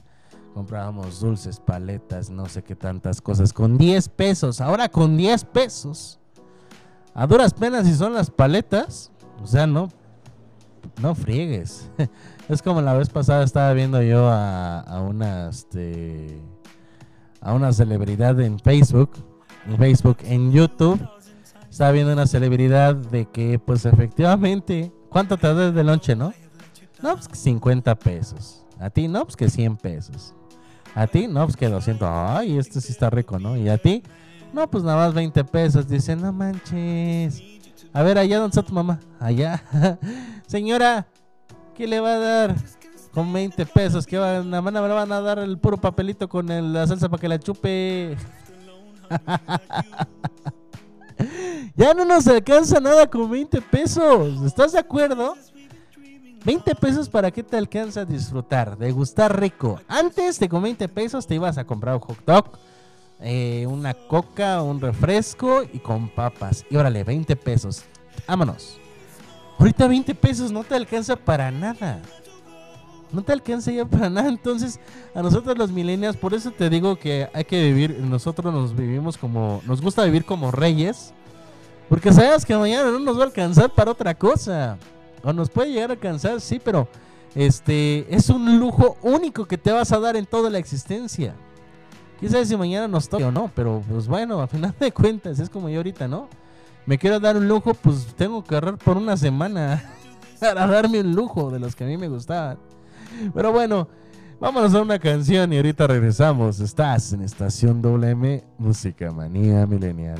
comprábamos dulces, paletas, no sé qué tantas cosas. Con 10 pesos, ahora con 10 pesos, a duras penas si son las paletas, O sea, no, no friegues. es como la vez pasada estaba viendo yo a, una, este, a una celebridad en Facebook, en Facebook, en YouTube. Estaba viendo una celebridad de que, pues efectivamente, ¿cuánto te das de lonche, no? No, pues que 50 pesos. A ti, no, pues que 100 pesos. A ti, no, pues que 200. Ay, este sí está rico, ¿no? Y a ti, no, pues nada más 20 pesos. Dice, no manches. A ver, allá, ¿dónde está tu mamá? Allá. Señora, ¿qué le va a dar? Con 20 pesos, que va, nada más le van a dar el puro papelito con la salsa para que la chupe. ya no nos alcanza nada con 20 pesos. ¿Estás de acuerdo? 20 pesos para que te alcanza a disfrutar, degustar rico. Antes de con 20 pesos te ibas a comprar un hot dog, eh, una coca, un refresco y con papas. Y órale, 20 pesos. Vámonos. Ahorita 20 pesos no te alcanza para nada. No te alcanza ya para nada. Entonces, a nosotros los millennials, por eso te digo que hay que vivir, nosotros nos vivimos como, nos gusta vivir como reyes. Porque sabes que mañana no nos va a alcanzar para otra cosa. O nos puede llegar a alcanzar, sí, pero este es un lujo único que te vas a dar en toda la existencia. Quién sabe si mañana nos toca o no, pero pues bueno, a final de cuentas, es como yo ahorita, ¿no? Me quiero dar un lujo, pues tengo que ahorrar por una semana para darme un lujo de los que a mí me gustaban. Pero bueno, vámonos a una canción y ahorita regresamos. Estás en Estación WM, Música Manía Milenial.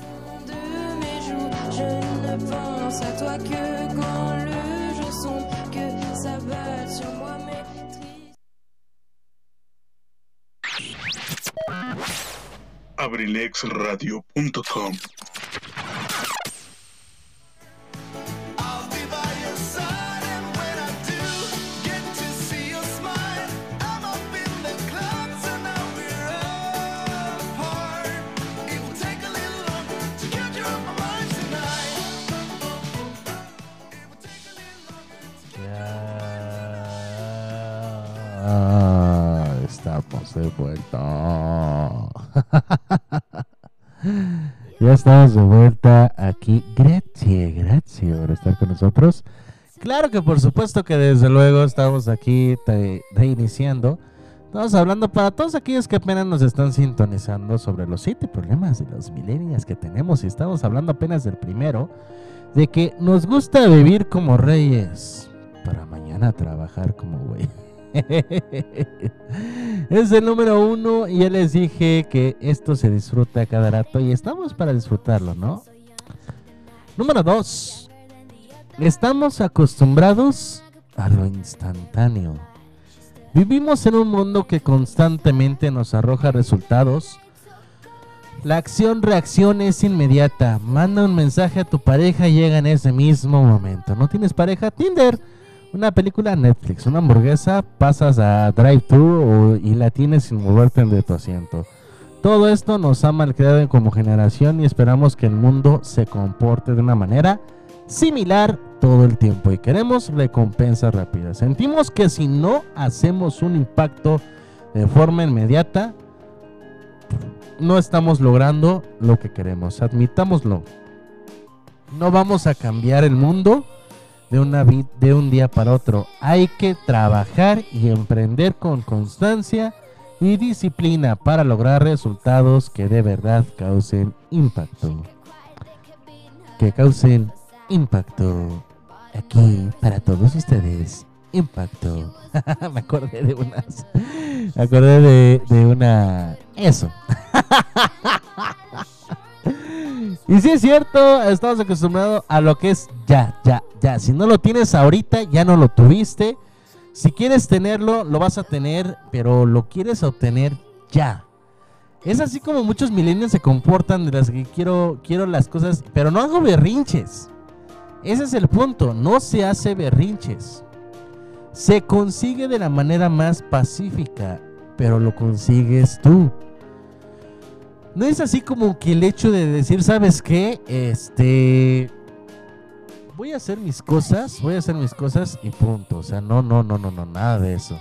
abrilexradio.com de vuelta aquí. Gracias, gracias por estar con nosotros. Claro que por supuesto que desde luego estamos aquí reiniciando. Estamos hablando para todos aquellos que apenas nos están sintonizando sobre los siete problemas de los millennials que tenemos. Y estamos hablando apenas del primero, de que nos gusta vivir como reyes para mañana trabajar como güey. es el número uno y ya les dije que esto se disfruta cada rato y estamos para disfrutarlo, ¿no? Número dos. Estamos acostumbrados a lo instantáneo. Vivimos en un mundo que constantemente nos arroja resultados. La acción-reacción es inmediata. Manda un mensaje a tu pareja y llega en ese mismo momento. ¿No tienes pareja? Tinder. Una película Netflix, una hamburguesa, pasas a drive-thru y la tienes sin moverte de tu asiento. Todo esto nos ha malcriado como generación y esperamos que el mundo se comporte de una manera similar todo el tiempo y queremos recompensas rápidas. Sentimos que si no hacemos un impacto de forma inmediata, no estamos logrando lo que queremos. Admitámoslo. No vamos a cambiar el mundo de, una de un día para otro. Hay que trabajar y emprender con constancia y disciplina para lograr resultados que de verdad causen impacto. Que causen impacto aquí para todos ustedes. Impacto. Me acordé de unas. Me acordé de, de una. Eso. Y si es cierto, estamos acostumbrados a lo que es ya, ya, ya. Si no lo tienes ahorita, ya no lo tuviste. Si quieres tenerlo, lo vas a tener, pero lo quieres obtener ya. Es así como muchos millennials se comportan de las que quiero, quiero las cosas, pero no hago berrinches. Ese es el punto, no se hace berrinches. Se consigue de la manera más pacífica, pero lo consigues tú. No es así como que el hecho de decir, ¿sabes qué? Este. Voy a hacer mis cosas, voy a hacer mis cosas y punto. O sea, no, no, no, no, no, nada de eso.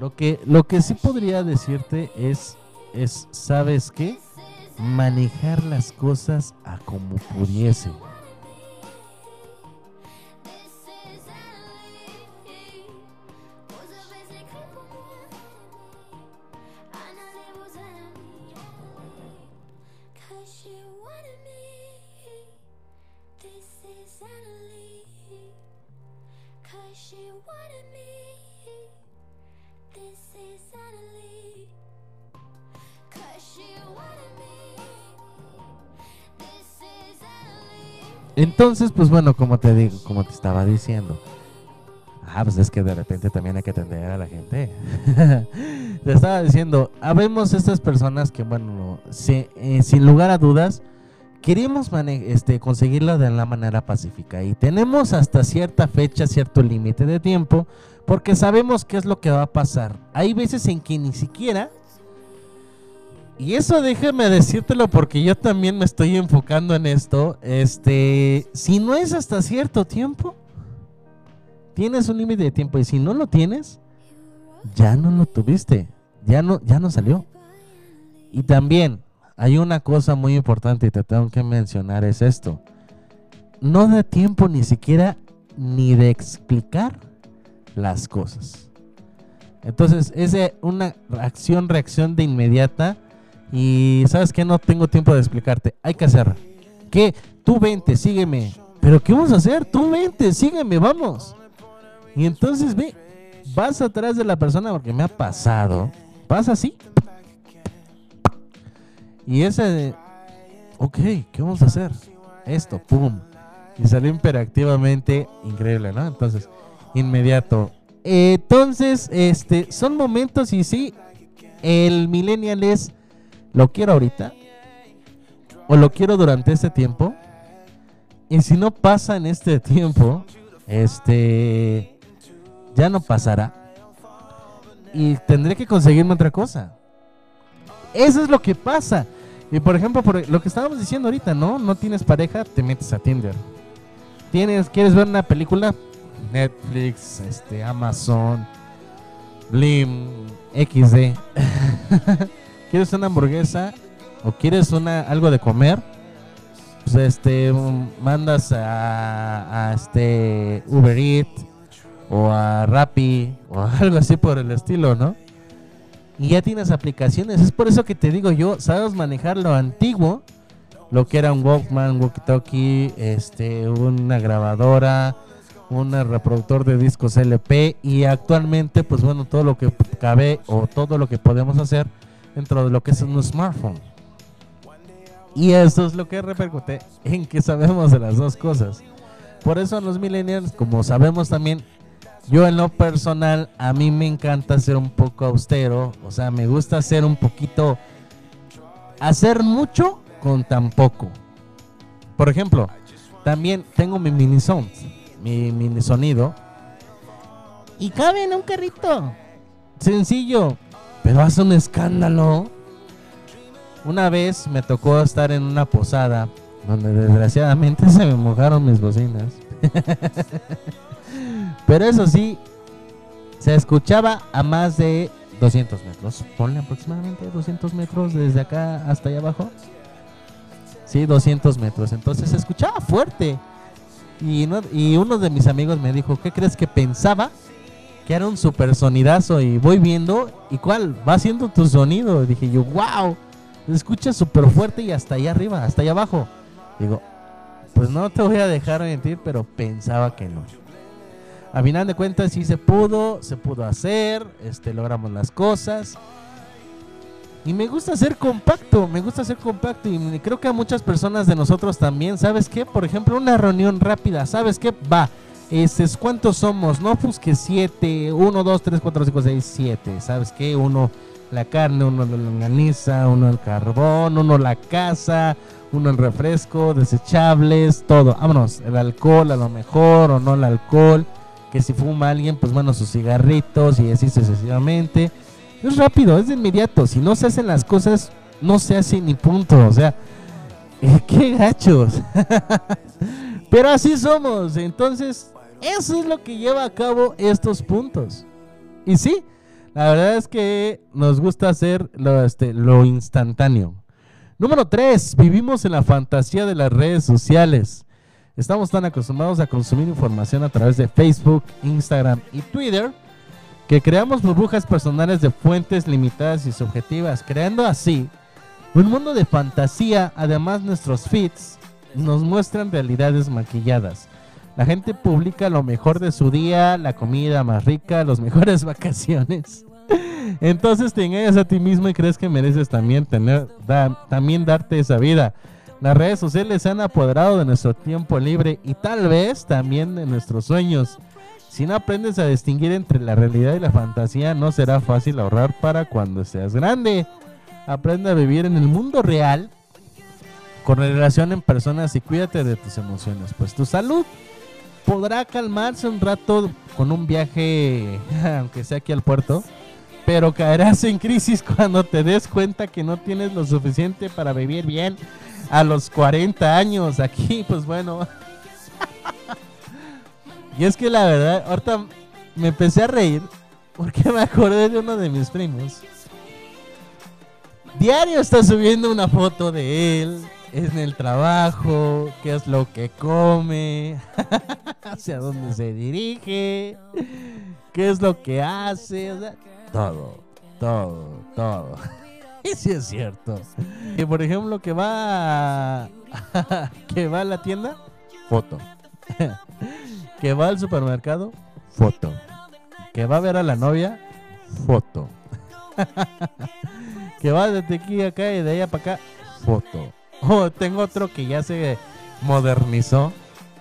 Lo que, lo que sí podría decirte es, es, ¿sabes qué? Manejar las cosas a como pudiese. Entonces, pues bueno, como te digo, como te estaba diciendo. Ah, pues es que de repente también hay que atender a la gente. te estaba diciendo, habemos estas personas que, bueno, si- eh, sin lugar a dudas, queremos este, conseguirlo de la manera pacífica. Y tenemos hasta cierta fecha, cierto límite de tiempo, porque sabemos qué es lo que va a pasar. Hay veces en que ni siquiera Y eso déjame decírtelo porque yo también me estoy enfocando en esto. Este, si no es hasta cierto tiempo, tienes un límite de tiempo y si no lo tienes, ya no lo tuviste, ya no ya no salió. Y también hay una cosa muy importante y te tengo que mencionar es esto. No da tiempo ni siquiera ni de explicar las cosas. Entonces, es una acción reacción de inmediata y sabes que no tengo tiempo de explicarte. Hay que hacer. ¿Qué? Tú vente, sígueme. Pero ¿qué vamos a hacer? Tú vente, sígueme, vamos. Y entonces ve, vas atrás de la persona porque me ha pasado. Vas así. Y ese de, ok, ¿qué vamos a hacer? Esto, pum. Y salió imperativamente increíble, ¿no? Entonces, inmediato. Entonces, este, son momentos y sí, el millennial es, lo quiero ahorita, o lo quiero durante este tiempo, y si no pasa en este tiempo, este, ya no pasará. Y tendré que conseguirme otra cosa. Eso es lo que pasa. Y por ejemplo, por lo que estábamos diciendo ahorita, ¿no? No tienes pareja, te metes a Tinder. Tienes, ¿quieres ver una película? Netflix, este, Amazon, Blim, XD. ¿Quieres una hamburguesa? ¿O quieres una algo de comer? Pues este um, mandas a, a este Uber Eats o a Rappi o algo así por el estilo, ¿no? Y ya tienes aplicaciones. Es por eso que te digo yo, sabes manejar lo antiguo, lo que era un Walkman, walkie-talkie, este, una grabadora, un reproductor de discos LP y actualmente, pues bueno, todo lo que cabe o todo lo que podemos hacer dentro de lo que es un smartphone. Y eso es lo que repercute en que sabemos de las dos cosas. Por eso los millennials, como sabemos también, yo en lo personal, a mí me encanta ser un poco austero, o sea, me gusta ser un poquito, hacer mucho con tan poco. Por ejemplo, también tengo mi mini sound, mi mini sonido, y cabe en un carrito. Sencillo, pero hace un escándalo. Una vez me tocó estar en una posada donde desgraciadamente se me mojaron mis bocinas. Pero eso sí, se escuchaba a más de 200 metros. Ponle aproximadamente 200 metros desde acá hasta allá abajo. Sí, 200 metros. Entonces se escuchaba fuerte. Y, no- y uno de mis amigos me dijo, ¿qué crees que pensaba? Que era un super sonidazo. Y voy viendo, ¿y cuál? Va haciendo tu sonido. Dije yo, wow, se escucha súper fuerte y hasta allá arriba, hasta allá abajo. Digo, pues no te voy a dejar mentir, pero pensaba que no. A final de cuentas sí se pudo, se pudo hacer, este, logramos las cosas. Y me gusta ser compacto, me gusta ser compacto y creo que a muchas personas de nosotros también, ¿sabes qué? Por ejemplo, una reunión rápida, ¿sabes qué? Va, este, es ¿cuántos somos? No, pues que siete, uno, dos, tres, cuatro, cinco, seis, siete, ¿sabes qué? Uno la carne, uno la longaniza, uno el carbón, uno la casa, uno el refresco, desechables, todo. Vámonos, el alcohol a lo mejor o no el alcohol que si fuma alguien, pues bueno, sus cigarritos y así sucesivamente. Es rápido, es de inmediato. Si no se hacen las cosas, no se hace ni punto. O sea, qué gachos. Pero así somos. Entonces, eso es lo que lleva a cabo estos puntos. Y sí, la verdad es que nos gusta hacer lo, este, lo instantáneo. Número 3. Vivimos en la fantasía de las redes sociales. Estamos tan acostumbrados a consumir información a través de Facebook, Instagram y Twitter que creamos burbujas personales de fuentes limitadas y subjetivas, creando así un mundo de fantasía. Además, nuestros feeds nos muestran realidades maquilladas. La gente publica lo mejor de su día, la comida más rica, las mejores vacaciones. Entonces te engañas a ti mismo y crees que mereces también tener, también darte esa vida. Las redes sociales se han apoderado de nuestro tiempo libre y tal vez también de nuestros sueños. Si no aprendes a distinguir entre la realidad y la fantasía, no será fácil ahorrar para cuando seas grande. Aprende a vivir en el mundo real con relación en personas y cuídate de tus emociones, pues tu salud podrá calmarse un rato con un viaje, aunque sea aquí al puerto, pero caerás en crisis cuando te des cuenta que no tienes lo suficiente para vivir bien a los 40 años. Aquí, pues bueno. y es que la verdad, ahorita me empecé a reír porque me acordé de uno de mis primos. Diario está subiendo una foto de él en el trabajo, qué es lo que come, hacia dónde se dirige, qué es lo que hace, o sea, todo, todo, todo. Y sí es cierto. Que por ejemplo que va a, que va a la tienda, foto. que va al supermercado, foto. Que va a ver a la novia, foto. que va de aquí a acá y de allá para acá, foto. Oh, tengo otro que ya se modernizó,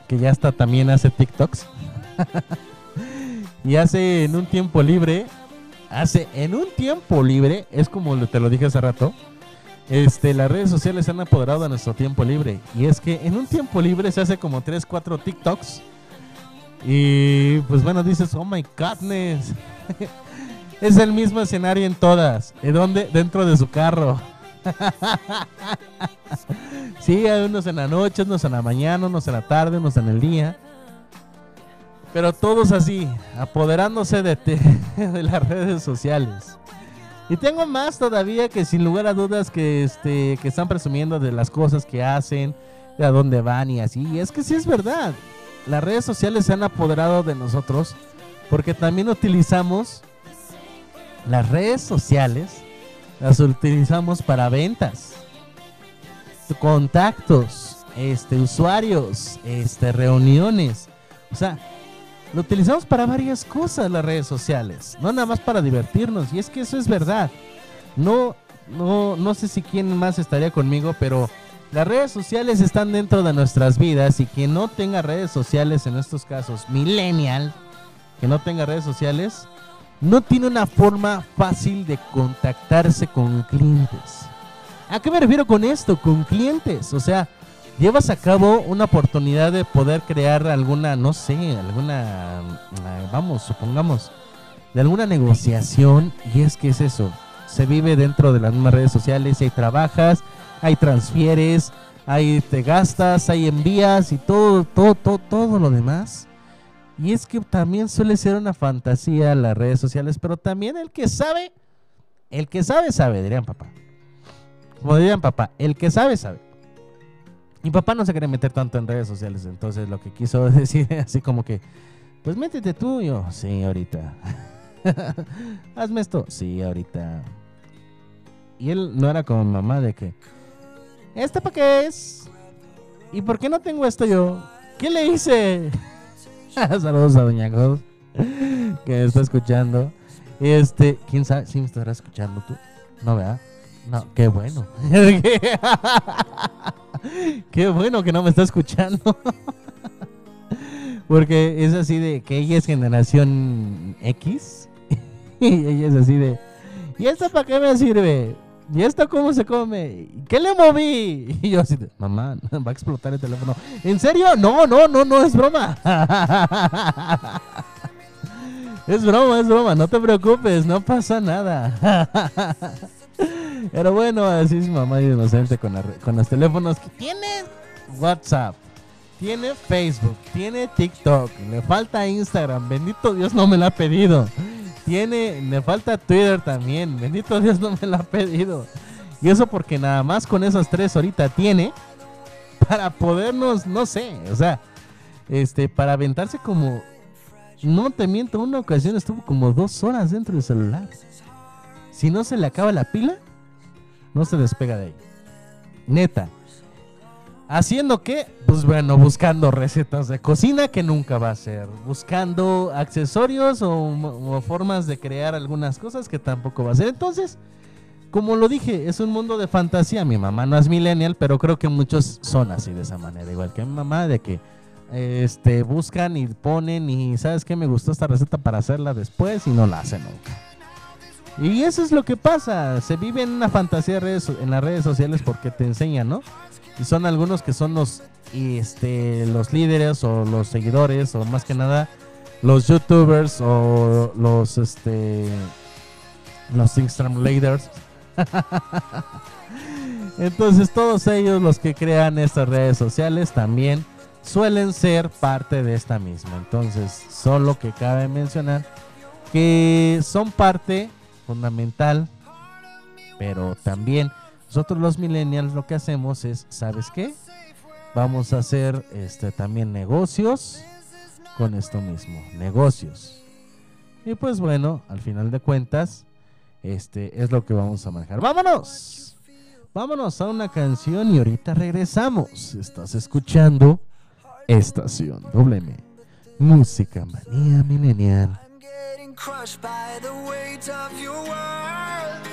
que ya está también hace TikToks. y hace en un tiempo libre, hace en un tiempo libre, es como te lo dije hace rato, este, las redes sociales han apoderado de nuestro tiempo libre. Y es que en un tiempo libre se hace como 3, 4 TikToks. Y pues bueno, dices, oh my godness. es el mismo escenario en todas. ¿En dónde? Dentro de su carro. sí, hay unos en la noche, unos en la mañana, unos en la tarde, unos en el día. Pero todos así, apoderándose de, te- de las redes sociales. Y tengo más todavía que sin lugar a dudas que, este, que están presumiendo de las cosas que hacen, de a dónde van y así. Y es que sí es verdad. Las redes sociales se han apoderado de nosotros porque también utilizamos las redes sociales, las utilizamos para ventas, contactos, este, usuarios, este, reuniones. O sea, lo utilizamos para varias cosas las redes sociales, no nada más para divertirnos. Y es que eso es verdad. No, no, no sé si quién más estaría conmigo, pero las redes sociales están dentro de nuestras vidas y quien no tenga redes sociales en estos casos, millennial, que no tenga redes sociales, no tiene una forma fácil de contactarse con clientes. ¿A qué me refiero con esto? Con clientes. O sea, llevas a cabo una oportunidad de poder crear alguna, no sé, alguna, ah, vamos, supongamos, de alguna negociación. Y es que es eso. Se vive dentro de las mismas redes sociales. Ahí trabajas, ahí transfieres, ahí te gastas, ahí envías y todo, todo, todo, todo lo demás. Y es que también suele ser una fantasía las redes sociales, pero también el que sabe, el que sabe, sabe, dirían papá. Como dirían papá, el que sabe, sabe. Mi papá no se quiere meter tanto en redes sociales, entonces lo que quiso decir así como que, pues métete tú, Y yo, sí, ahorita. Hazme esto, sí, ahorita. Y él no era como mamá de que, ¿esto para qué es? ¿Y por qué no tengo esto yo? ¿Qué le hice? Saludos a Doña God, que me está escuchando. Este, quién sabe si me estará escuchando tú. No, ¿verdad? No, qué bueno. qué bueno que no me está escuchando. Porque es así de que ella es generación X. y ella es así de, ¿y esto para qué me sirve? ¿Y esto cómo se come? ¿Qué le moví? Y yo así de, mamá, va a explotar el teléfono. ¿En serio? No, no, no, no, es broma. es broma, es broma, no te preocupes, no pasa nada. Pero bueno, así es mamá inocente con, los teléfonos tiene WhatsApp, tiene Facebook, tiene TikTok, le falta Instagram, bendito Dios no me la ha pedido. Tiene, le falta Twitter también, bendito Dios no me la ha pedido. Y eso porque nada más con esas tres ahorita tiene para podernos, no sé, o sea, este, para aventarse como, no te miento, una ocasión estuvo como dos horas dentro del celular. Si no se le acaba la pila, no se despega de ahí. Neta. ¿Haciendo qué? Pues bueno, buscando recetas de cocina que nunca va a ser. Buscando accesorios o, formas de crear algunas cosas que tampoco va a ser. Entonces, como lo dije, es un mundo de fantasía. Mi mamá no es millennial, pero creo que muchos son así de esa manera. Igual que mi mamá, de que este, buscan y ponen y sabes que me gustó esta receta para hacerla después y no la hacen nunca. Y eso es lo que pasa. Se vive en una fantasía en las redes sociales porque te enseñan, ¿no? Y son algunos que son los, este, los líderes o los seguidores o más que nada los youtubers o los este los Instagramlators. Entonces todos ellos los que crean estas redes sociales también suelen ser parte de esta misma. Entonces solo que cabe mencionar que son parte fundamental, pero también nosotros los millennials lo que hacemos es, ¿sabes qué? Vamos a hacer este también negocios con esto mismo, negocios. Y pues bueno, al final de cuentas, este es lo que vamos a manejar. ¡Vámonos! Vámonos a una canción y ahorita regresamos. Estás escuchando Estación WM. Música Manía Millennial. getting crushed by the weight of your.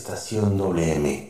Estación WM.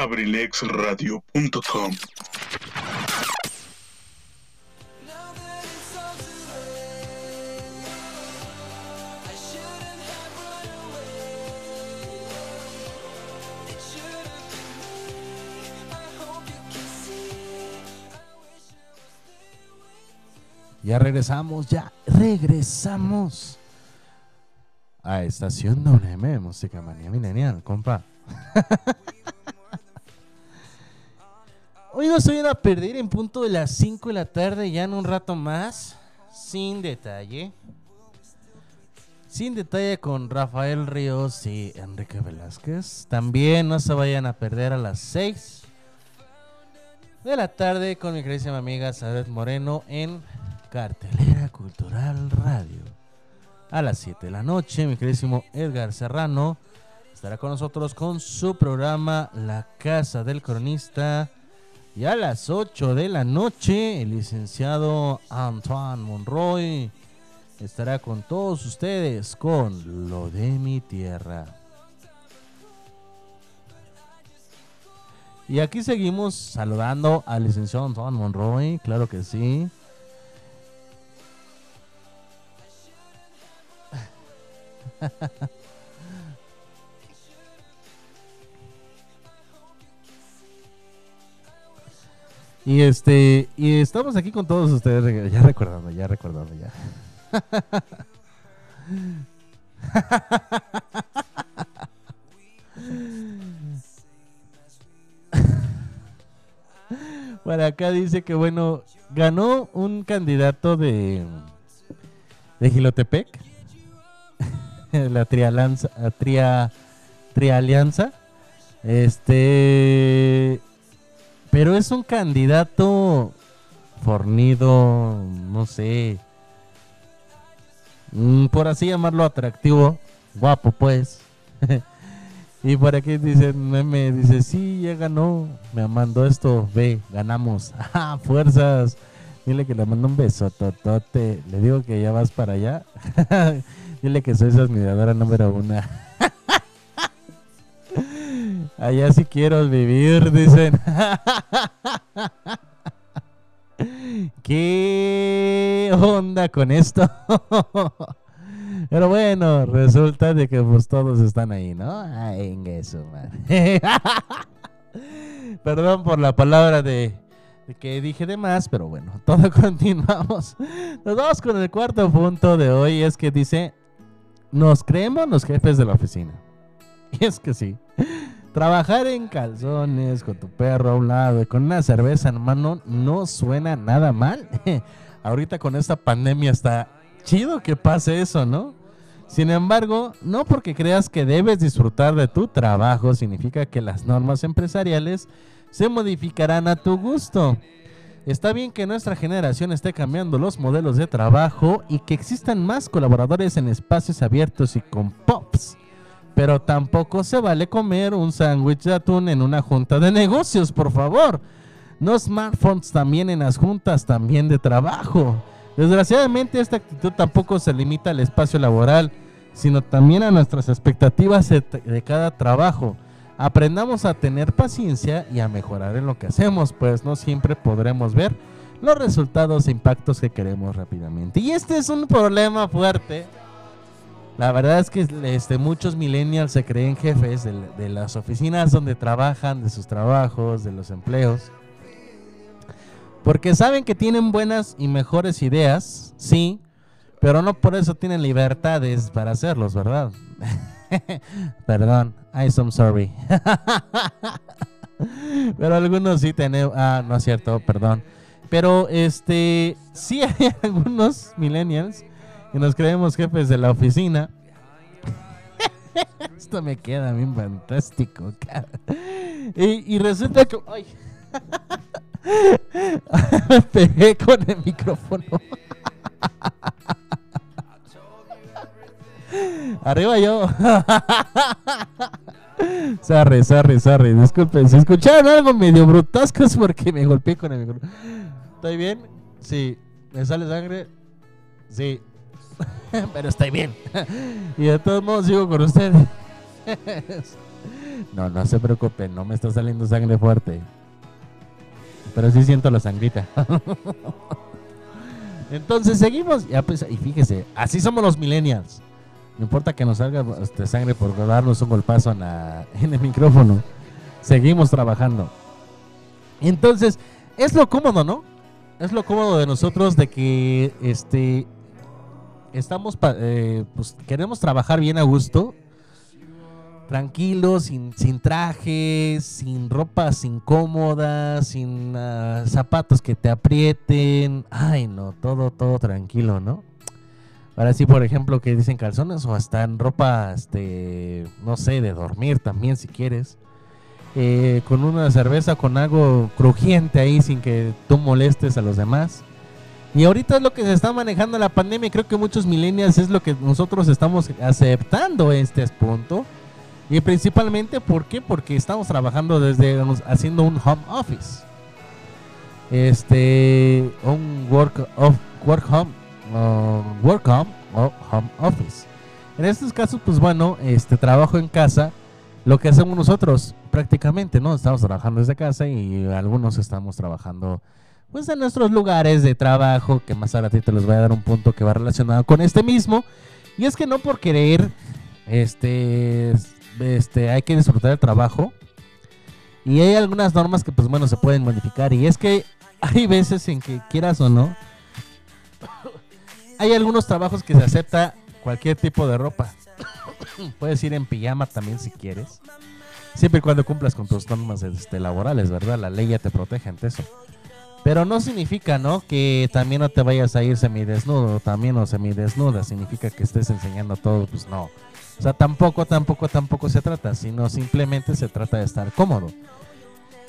abrilexradio.com Ya regresamos, ya regresamos a Estación WM, Música Manía Milenial, compa. Hoy no se vayan a perder en punto de las 5 de la tarde, ya en un rato más, sin detalle. Sin detalle con Rafael Ríos y Enrique Velázquez. También no se vayan a perder a las 6 de la tarde con mi queridísima amiga Saret Moreno en Cartelera Cultural Radio. A las 7 de la noche, mi queridísimo Edgar Serrano estará con nosotros con su programa La Casa del Cronista. Y a las 8 de la noche, el licenciado Antoine Monroy estará con todos ustedes con Lo de mi tierra. Y aquí seguimos saludando al licenciado Antoine Monroy, claro que sí. Y este, y estamos aquí con todos ustedes, ya recordando, ya recordando, ya. Por acá dice que bueno, ganó un candidato de de Gilotepec, la trialanza, tria, trialianza, este, pero es un candidato fornido, no sé, mm, por así llamarlo atractivo, guapo pues. y por aquí dice, meme, dice, sí, ya ganó, me mandó esto, ve, ganamos, ah, fuerzas. Dile que le mando un beso, totote. Le digo que ya vas para allá. Dile que soy su admiradora número una. Allá sí quiero vivir, dicen. ¿Qué onda con esto? Pero bueno, resulta de que pues todos están ahí, ¿no? Ay, en eso, man. Perdón por la palabra de, de que dije de más, pero bueno, todo continuamos. Nos vamos con el cuarto punto de hoy, es que dice, nos creemos los jefes de la oficina. Y es que sí. Trabajar en calzones con tu perro a un lado y con una cerveza en mano no suena nada mal. Ahorita con esta pandemia está chido que pase eso, ¿no? Sin embargo, no porque creas que debes disfrutar de tu trabajo significa que las normas empresariales se modificarán a tu gusto. Está bien que nuestra generación esté cambiando los modelos de trabajo y que existan más colaboradores en espacios abiertos y con pops. Pero tampoco se vale comer un sándwich de atún en una junta de negocios, por favor. No smartphones también en las juntas, también de trabajo. Desgraciadamente esta actitud tampoco se limita al espacio laboral, sino también a nuestras expectativas de, cada trabajo. Aprendamos a tener paciencia y a mejorar en lo que hacemos, pues no siempre podremos ver los resultados e impactos que queremos rápidamente. Y este es un problema fuerte. La verdad es que este, muchos millennials se creen jefes de, las oficinas donde trabajan, de sus trabajos, de los empleos. Porque saben que tienen buenas y mejores ideas, sí, pero no por eso tienen libertades para hacerlos, ¿verdad? Perdón, I'm so sorry. pero algunos sí tenemos, ah, no es cierto, perdón. Pero este, sí hay algunos millennials que nos creemos jefes de la oficina. Esto me queda bien fantástico. cara. Y, y resulta que... ay. me pegué con el micrófono. Arriba yo. Sorry, sorry, sorry. Disculpen. Si escucharon algo medio brutasco es porque me golpeé con el micrófono. ¿Estoy bien? Sí. ¿Me sale sangre? Sí. Pero estoy bien. y de todos modos sigo con ustedes. no, no se preocupen. No me está saliendo sangre fuerte. Pero sí siento la sangrita. Entonces seguimos. Ya pues, y fíjese, así somos los millennials. No importa que nos salga este, sangre por darnos un golpazo en, el micrófono. Seguimos trabajando. Entonces, es lo cómodo, ¿no? Es lo cómodo de nosotros de que este estamos eh, pues queremos trabajar bien a gusto tranquilos, sin, sin trajes, sin ropas incómodas, sin ah, zapatos que te aprieten. Ay, no, todo, todo tranquilo, ¿no? Ahora sí, por ejemplo, que dicen calzones o hasta en ropa, este, no sé, de dormir también si quieres. Eh, con una cerveza, con algo crujiente ahí sin que tú molestes a los demás. Y ahorita es lo que se está manejando la pandemia. Creo que muchos millennials es lo que nosotros estamos aceptando este punto. Y principalmente, ¿por qué? Porque estamos trabajando desde, haciendo un home office. Este, un work of work home, o work home o home office. En estos casos, pues bueno, este trabajo en casa, lo que hacemos nosotros prácticamente, ¿no? Estamos trabajando desde casa y algunos estamos trabajando pues en nuestros lugares de trabajo, que más a ratito les voy a dar un punto que va relacionado con este mismo. Y es que no por querer, este, este, hay que disfrutar el trabajo. Y hay algunas normas que pues bueno se pueden modificar. Y es que hay veces en que quieras o no, hay algunos trabajos que se acepta cualquier tipo de ropa. Puedes ir en pijama también si quieres. Siempre y cuando cumplas con tus normas este, laborales, ¿verdad? La ley ya te protege ante eso. Pero no significa, ¿no? Que también no te vayas a ir semidesnudo, también o semidesnuda. Significa que estés enseñando todo, pues no. O sea, tampoco, tampoco, tampoco se trata, sino simplemente se trata de estar cómodo.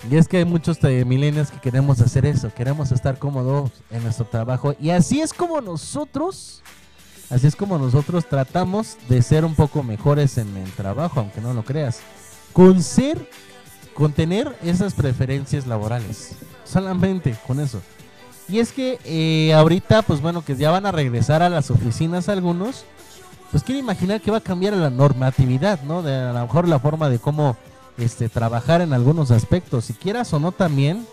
Y es que hay muchos millennials que queremos hacer eso, queremos estar cómodos en nuestro trabajo. Y así es como nosotros, así es como nosotros tratamos de ser un poco mejores en el trabajo, aunque no lo creas. Con ser, con tener esas preferencias laborales. Solamente con eso. Y es que eh, ahorita, pues bueno, que ya van a regresar a las oficinas algunos, pues quiero imaginar que va a cambiar la normatividad, ¿no? De a lo mejor la forma de cómo este, trabajar en algunos aspectos. Si quieras o no también,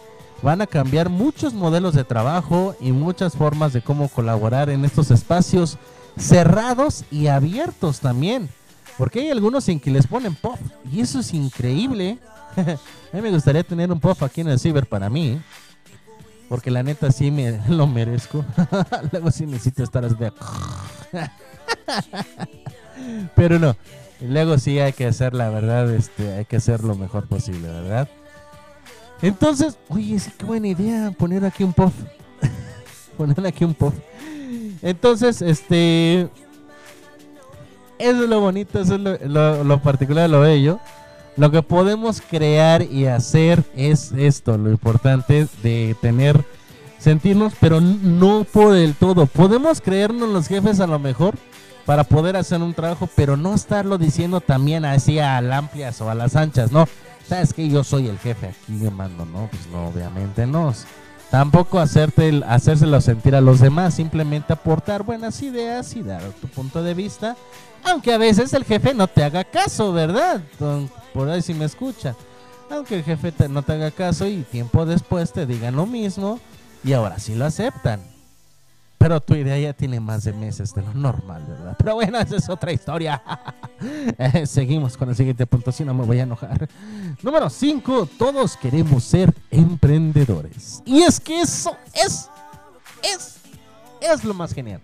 van a cambiar muchos modelos de trabajo y muchas formas de cómo colaborar en estos espacios cerrados y abiertos también. Porque hay algunos en que les ponen puff y eso es increíble. a mí me gustaría tener un puff aquí en el ciber para mí. Porque la neta sí me lo merezco. Luego sí necesito estar así de... Pero no. Luego sí hay que hacer la verdad, este, hay que hacer lo mejor posible, ¿verdad? Entonces, oye, sí, qué buena idea poner aquí un puff. poner aquí un puff. Entonces, este... Eso es lo bonito, eso es lo, lo- lo particular, lo bello. Lo que podemos crear y hacer es esto, lo importante de tener, sentirnos, pero no por el todo. Podemos creernos los jefes a lo mejor para poder hacer un trabajo, pero no estarlo diciendo también así a las amplias o a las anchas, ¿no? Sabes que yo soy el jefe aquí, yo mando, ¿no? Pues no, obviamente no. Tampoco hacerte el- hacérselo sentir a los demás, simplemente aportar buenas ideas y dar tu punto de vista, aunque a veces el jefe no te haga caso, ¿verdad? Por ahí si me escucha. Aunque el jefe no te haga caso y tiempo después te digan lo mismo y ahora sí lo aceptan. Pero tu idea ya tiene más de meses de lo normal, ¿verdad? Pero bueno, esa es otra historia. Eh, Seguimos con el siguiente punto, si no me voy a enojar. Número 5, todos queremos ser emprendedores. Y es que eso es, es, es lo más genial.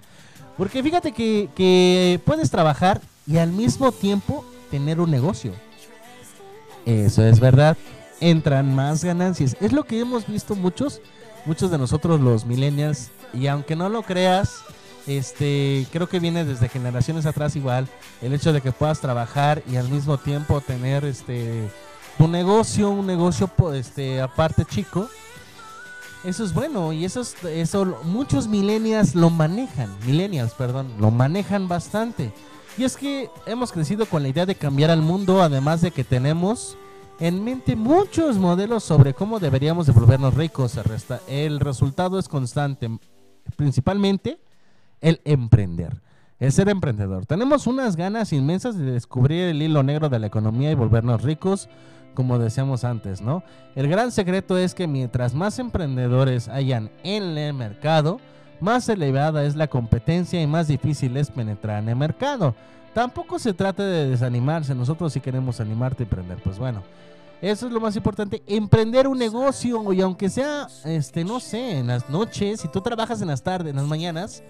Porque fíjate que, que puedes trabajar y al mismo tiempo tener un negocio. Eso es verdad. Entran más ganancias. Es lo que hemos visto muchos, muchos de nosotros los millennials. Y aunque no lo creas, este, creo que viene desde generaciones atrás igual. El hecho de que puedas trabajar y al mismo tiempo tener este tu negocio, un negocio este aparte chico. Eso es bueno y eso es, eso muchos millennials lo manejan, millennials, perdón, lo manejan bastante. Y es que hemos crecido con la idea de cambiar al mundo, además de que tenemos en mente muchos modelos sobre cómo deberíamos de volvernos ricos. El resultado es constante, principalmente el emprender, el ser emprendedor. Tenemos unas ganas inmensas de descubrir el hilo negro de la economía y volvernos ricos, como decíamos antes, ¿no? El gran secreto es que mientras más emprendedores hayan en el mercado, más elevada es la competencia y más difícil es penetrar en el mercado. Tampoco se trata de desanimarse, nosotros si queremos animarte y emprender, pues bueno. Eso es lo más importante, emprender un negocio y aunque sea, este, no sé, en las noches, si tú trabajas en las tardes, en las mañanas,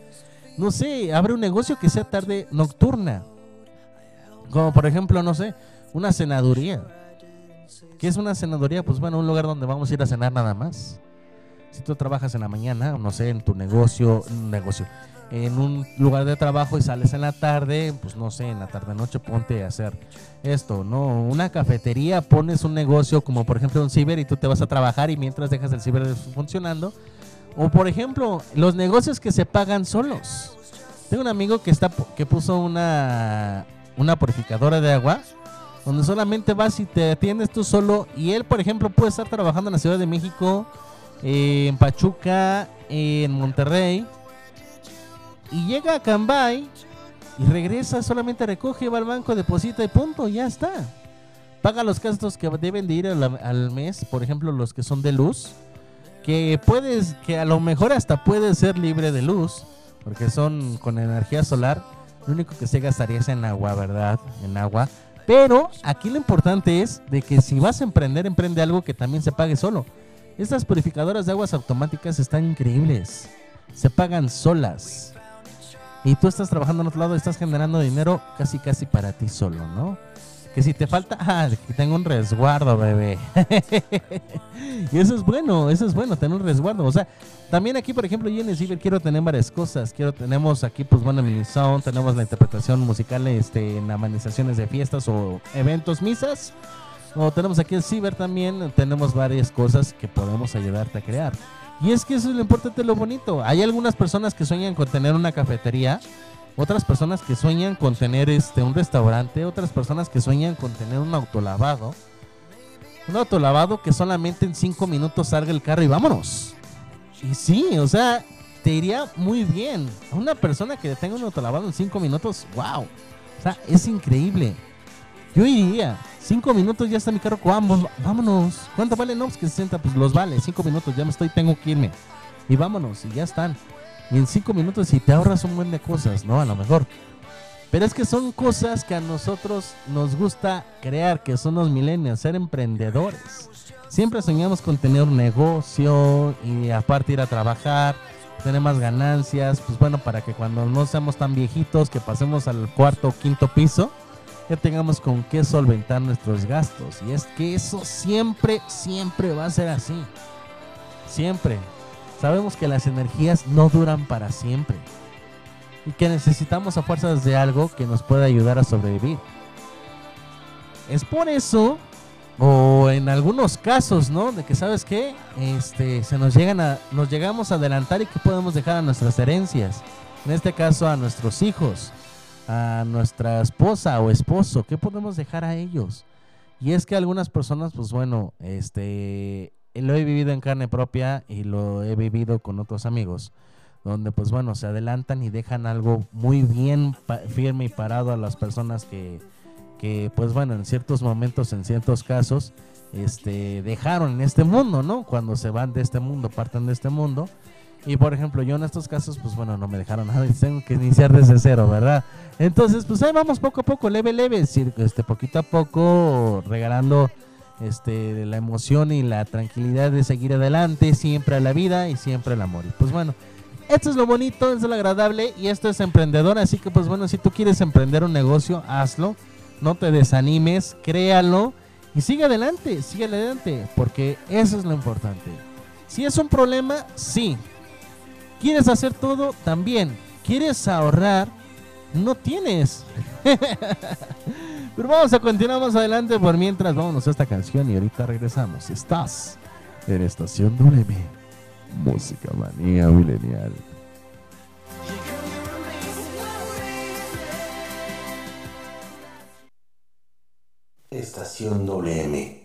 no sé, abre un negocio que sea tarde nocturna. Como por ejemplo, no sé, una cenaduría. ¿Qué es una cenaduría? Pues bueno, un lugar donde vamos a ir a cenar nada más. Si tú trabajas en la mañana, no sé, en tu negocio, negocio, en un lugar de trabajo y sales en la tarde, pues no sé, en la tarde noche ponte a hacer esto, ¿no? Una cafetería, pones un negocio como por ejemplo un ciber y tú te vas a trabajar y mientras dejas el ciber funcionando. O por ejemplo, los negocios que se pagan solos. Tengo un amigo que está que puso una una purificadora de agua donde solamente vas y te atiendes tú solo y él, por ejemplo, puede estar trabajando en la Ciudad de México, en Pachuca, en Monterrey y llega a Cambay y regresa, solamente recoge, va al banco, deposita y punto, ya está. Paga los gastos que deben de ir al, al mes, por ejemplo, los que son de luz, que puedes, que a lo mejor hasta puede ser libre de luz, porque son con energía solar. Lo único que se gastaría es en agua, ¿verdad? En agua. Pero aquí lo importante es de que si vas a emprender, emprende algo que también se pague solo. Estas purificadoras de aguas automáticas están increíbles. Se pagan solas. Y tú estás trabajando en otro lado, estás generando dinero casi casi para ti solo, ¿no? Que si te falta, ah, tengo un resguardo, bebé. y eso es bueno, eso es bueno, tener un resguardo. O sea, también aquí, por ejemplo, yo en el quiero tener varias cosas. Quiero, tenemos aquí, pues bueno, sound, tenemos la interpretación musical este, en amenizaciones de fiestas o eventos, misas. Tenemos aquí el Ciber también, tenemos varias cosas que podemos ayudarte a crear. Y es que eso es lo importante, lo bonito. Hay algunas personas que sueñan con tener una cafetería, otras personas que sueñan con tener este un restaurante, otras personas que sueñan con tener un autolavado. Un autolavado que solamente en cinco minutos salga el carro y vámonos. Y sí, o sea, te iría muy bien. Una persona que tenga un autolavado en cinco minutos, wow. O sea, es increíble. Yo iría. Cinco minutos ya está mi carro. Vamos, vámonos. ¿Cuánto vale? No, pues que 60, pues los vale. Cinco minutos, ya me estoy, tengo que irme. Y vámonos, y ya están. Y en cinco minutos, si te ahorras un buen de cosas, ¿no? A lo mejor. Pero es que son cosas que a nosotros nos gusta crear, que son los millennials, ser emprendedores. Siempre soñamos con tener un negocio y aparte ir a trabajar, tener más ganancias, pues bueno, para que cuando no seamos tan viejitos, que pasemos al cuarto o quinto piso, ya tengamos con qué solventar nuestros gastos. Y es que eso siempre, siempre va a ser así. Siempre. Sabemos que las energías no duran para siempre. Y que necesitamos a fuerzas de algo que nos pueda ayudar a sobrevivir. Es por eso, o en algunos casos, ¿no? De que, ¿sabes qué? Este, se nos llegan a, nos llegamos a adelantar y que podemos dejar a nuestras herencias. En este caso, a nuestros hijos a nuestra esposa o esposo, ¿qué podemos dejar a ellos? Y es que algunas personas, pues bueno, este, lo he vivido en carne propia y lo he vivido con otros amigos, donde pues bueno, se adelantan y dejan algo muy bien firme y parado a las personas que, que pues bueno, en ciertos momentos, en ciertos casos, este, dejaron en este mundo, ¿no? Cuando se van de este mundo, parten de este mundo. Y por ejemplo, yo en estos casos, pues bueno, no me dejaron nada y tengo que iniciar desde cero, ¿verdad? Entonces, pues ahí vamos poco a poco, leve, leve, este, poquito a poco, regalando este, la emoción y la tranquilidad de seguir adelante, siempre a la vida y siempre al amor. Y pues bueno, esto es lo bonito, esto es lo agradable y esto es emprendedor, así que pues bueno, si tú quieres emprender un negocio, hazlo, no te desanimes, créalo y sigue adelante, sigue adelante, porque eso es lo importante. Si es un problema, sí. ¿Quieres hacer todo? También. ¿Quieres ahorrar? No tienes. Pero vamos a continuar más adelante por mientras vámonos a esta canción y ahorita regresamos. Estás en Estación WM. Música manía milenial. Estación WM.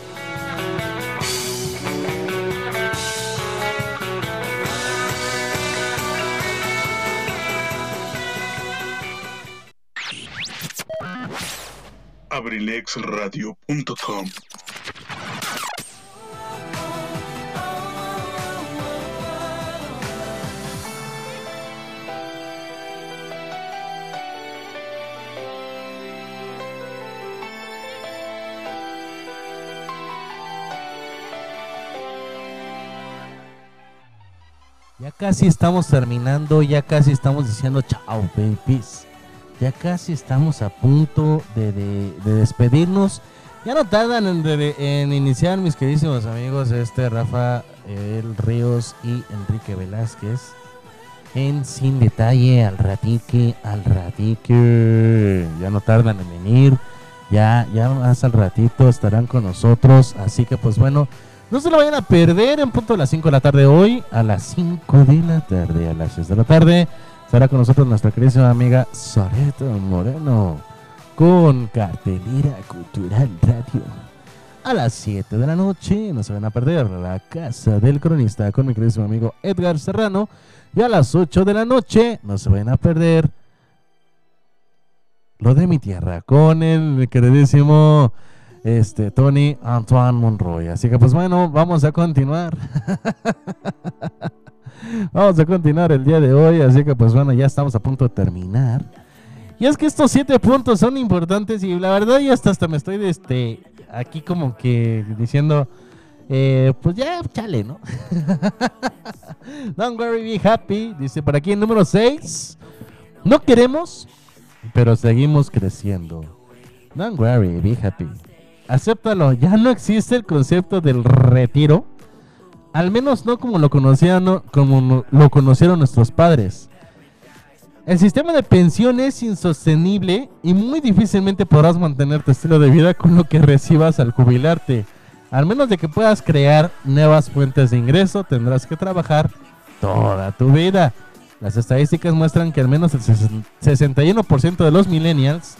abrilexradio.com Ya casi estamos terminando, ya casi estamos diciendo chao, babies. Ya casi estamos a punto de, de- de despedirnos. Ya no tardan en, de- en iniciar, mis queridísimos amigos, este Rafa El Ríos y Enrique Velázquez. En Sin Detalle, al ratique, al ratique. Ya no tardan en venir. Ya, ya más al ratito estarán con nosotros. Así que pues bueno, no se lo vayan a perder en punto de las 5 de la tarde hoy. A las 5 de la tarde, a las 6 de la tarde. Estará con nosotros nuestra queridísima amiga Soreto Moreno con Cartelera Cultural Radio. A las 7 de la noche no se van a perder la casa del cronista con mi queridísimo amigo Edgar Serrano. Y a las 8 de la noche no se van a perder lo de mi tierra con el queridísimo este Tony Antoine Monroy. Así que pues bueno, vamos a continuar. vamos a continuar el día de hoy, así que pues bueno, ya estamos a punto de terminar. Y es que estos siete puntos son importantes y la verdad yo hasta, hasta me estoy este, aquí como que diciendo, eh, pues ya, chale, ¿no? Don't worry, be happy. Dice por aquí el número 6. No queremos, pero seguimos creciendo. Don't worry, be happy. Acéptalo, ya no existe el concepto del retiro. Al menos no como lo conocían, no- como lo conocieron nuestros padres. El sistema de pensión es insostenible y muy difícilmente podrás mantener tu estilo de vida con lo que recibas al jubilarte. Al menos de que puedas crear nuevas fuentes de ingreso, tendrás que trabajar toda tu vida. Las estadísticas muestran que al menos el sesen- 61% de los millennials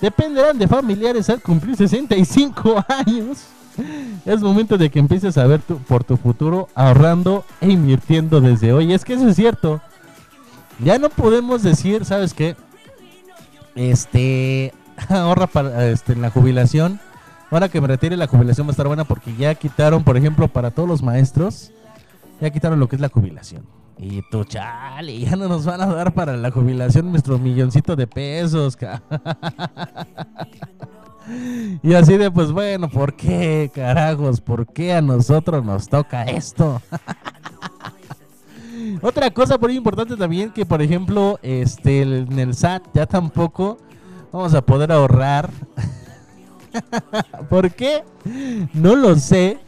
dependerán de familiares al cumplir 65 años. Es momento de que empieces a ver por tu futuro ahorrando e invirtiendo desde hoy. Es que eso es cierto. Ya no podemos decir, ¿sabes qué? Este, ahorra para este, en la jubilación. Ahora que me retire la jubilación va a estar buena porque ya quitaron, por ejemplo, para todos los maestros, ya quitaron lo que es la jubilación. Y tú, chale, ya no nos van a dar para la jubilación nuestro milloncito de pesos. ca- y así de, pues bueno, ¿por qué, carajos? ¿Por qué a nosotros nos toca esto? Otra cosa muy importante también que, por ejemplo, este, en el SAT ya tampoco vamos a poder ahorrar. ¿Por qué? No lo sé,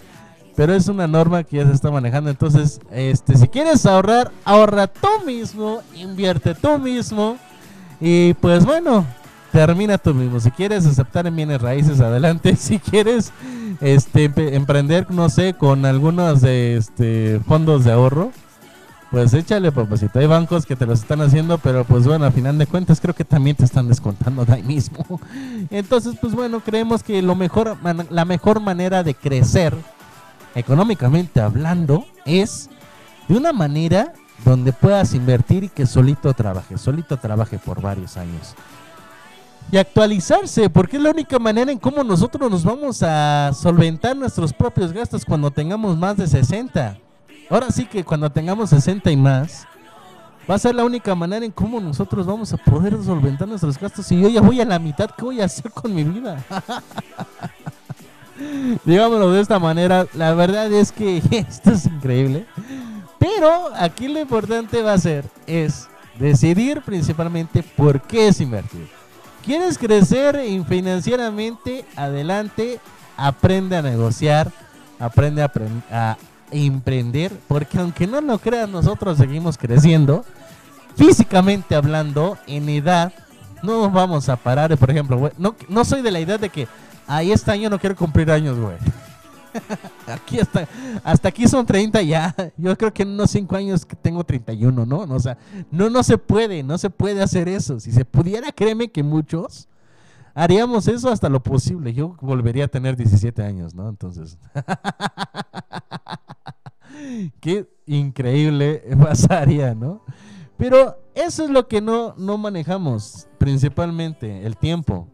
pero es una norma que ya se está manejando. Entonces, este, si quieres ahorrar, ahorra tú mismo, invierte tú mismo y pues bueno, termina tú mismo. Si quieres aceptar en bienes raíces, adelante. Si quieres este, emprender, no sé, con algunos este, fondos de ahorro, pues échale, papacito. Hay bancos que te los están haciendo, pero pues bueno, a final de cuentas creo que también te están descontando de ahí mismo. Entonces, pues bueno, creemos que lo mejor, la mejor manera de crecer, económicamente hablando, es de una manera donde puedas invertir y que solito trabaje, solito trabaje por varios años. Y actualizarse, porque es la única manera en cómo nosotros nos vamos a solventar nuestros propios gastos cuando tengamos más de 60. Ahora sí que cuando tengamos 60 y más, va a ser la única manera en cómo nosotros vamos a poder solventar nuestros gastos. Si yo ya voy a la mitad, ¿qué voy a hacer con mi vida? Digámoslo de esta manera, la verdad es que esto es increíble. Pero aquí lo importante va a ser es decidir principalmente por qué es invertir. ¿Quieres crecer in- financieramente? Adelante, aprende a negociar, aprende a, emprender, porque aunque no lo crean, nosotros seguimos creciendo, físicamente hablando, en edad, no nos vamos a parar. Por ejemplo, no, no soy de la idea de que ahí este año no quiero cumplir años, güey. aquí hasta, hasta aquí son 30 ya. Yo creo que en unos 5 años que tengo 31, ¿no? O sea, no, no se puede, no se puede hacer eso. Si se pudiera, créeme que muchos haríamos eso hasta lo posible. Yo volvería a tener 17 años, ¿no? Entonces, qué increíble pasaría, ¿no? Pero eso es lo que no, no manejamos, principalmente, el tiempo.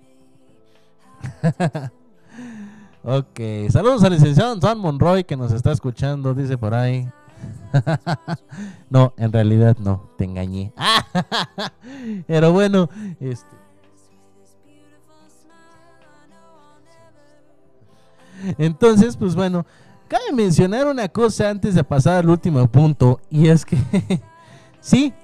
Ok, saludos al licenciado Juan Monroy que nos está escuchando, dice por ahí. no, en realidad no, te engañé. Pero bueno, este. Entonces, pues bueno, cabe mencionar una cosa antes de pasar al último punto, y es que sí,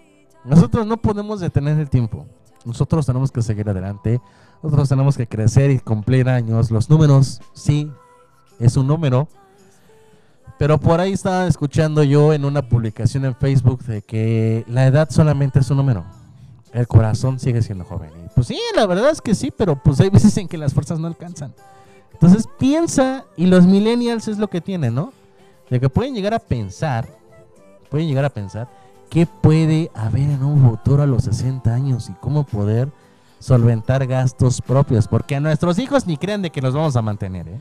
nosotros no podemos detener el tiempo. Nosotros tenemos que seguir adelante. Nosotros tenemos que crecer y cumplir años. Los números, sí, es un número. Pero por ahí estaba escuchando yo en una publicación en Facebook de que la edad solamente es un número. El corazón sigue siendo joven. Pues sí, la verdad es que sí, pero pues hay veces en que las fuerzas no alcanzan. Entonces piensa, y los millennials es lo que tienen, ¿no? De que pueden llegar a pensar, pueden llegar a pensar qué puede haber en un futuro a los 60 años y cómo poder solventar gastos propios, porque a nuestros hijos ni crean de que los vamos a mantener, ¿eh?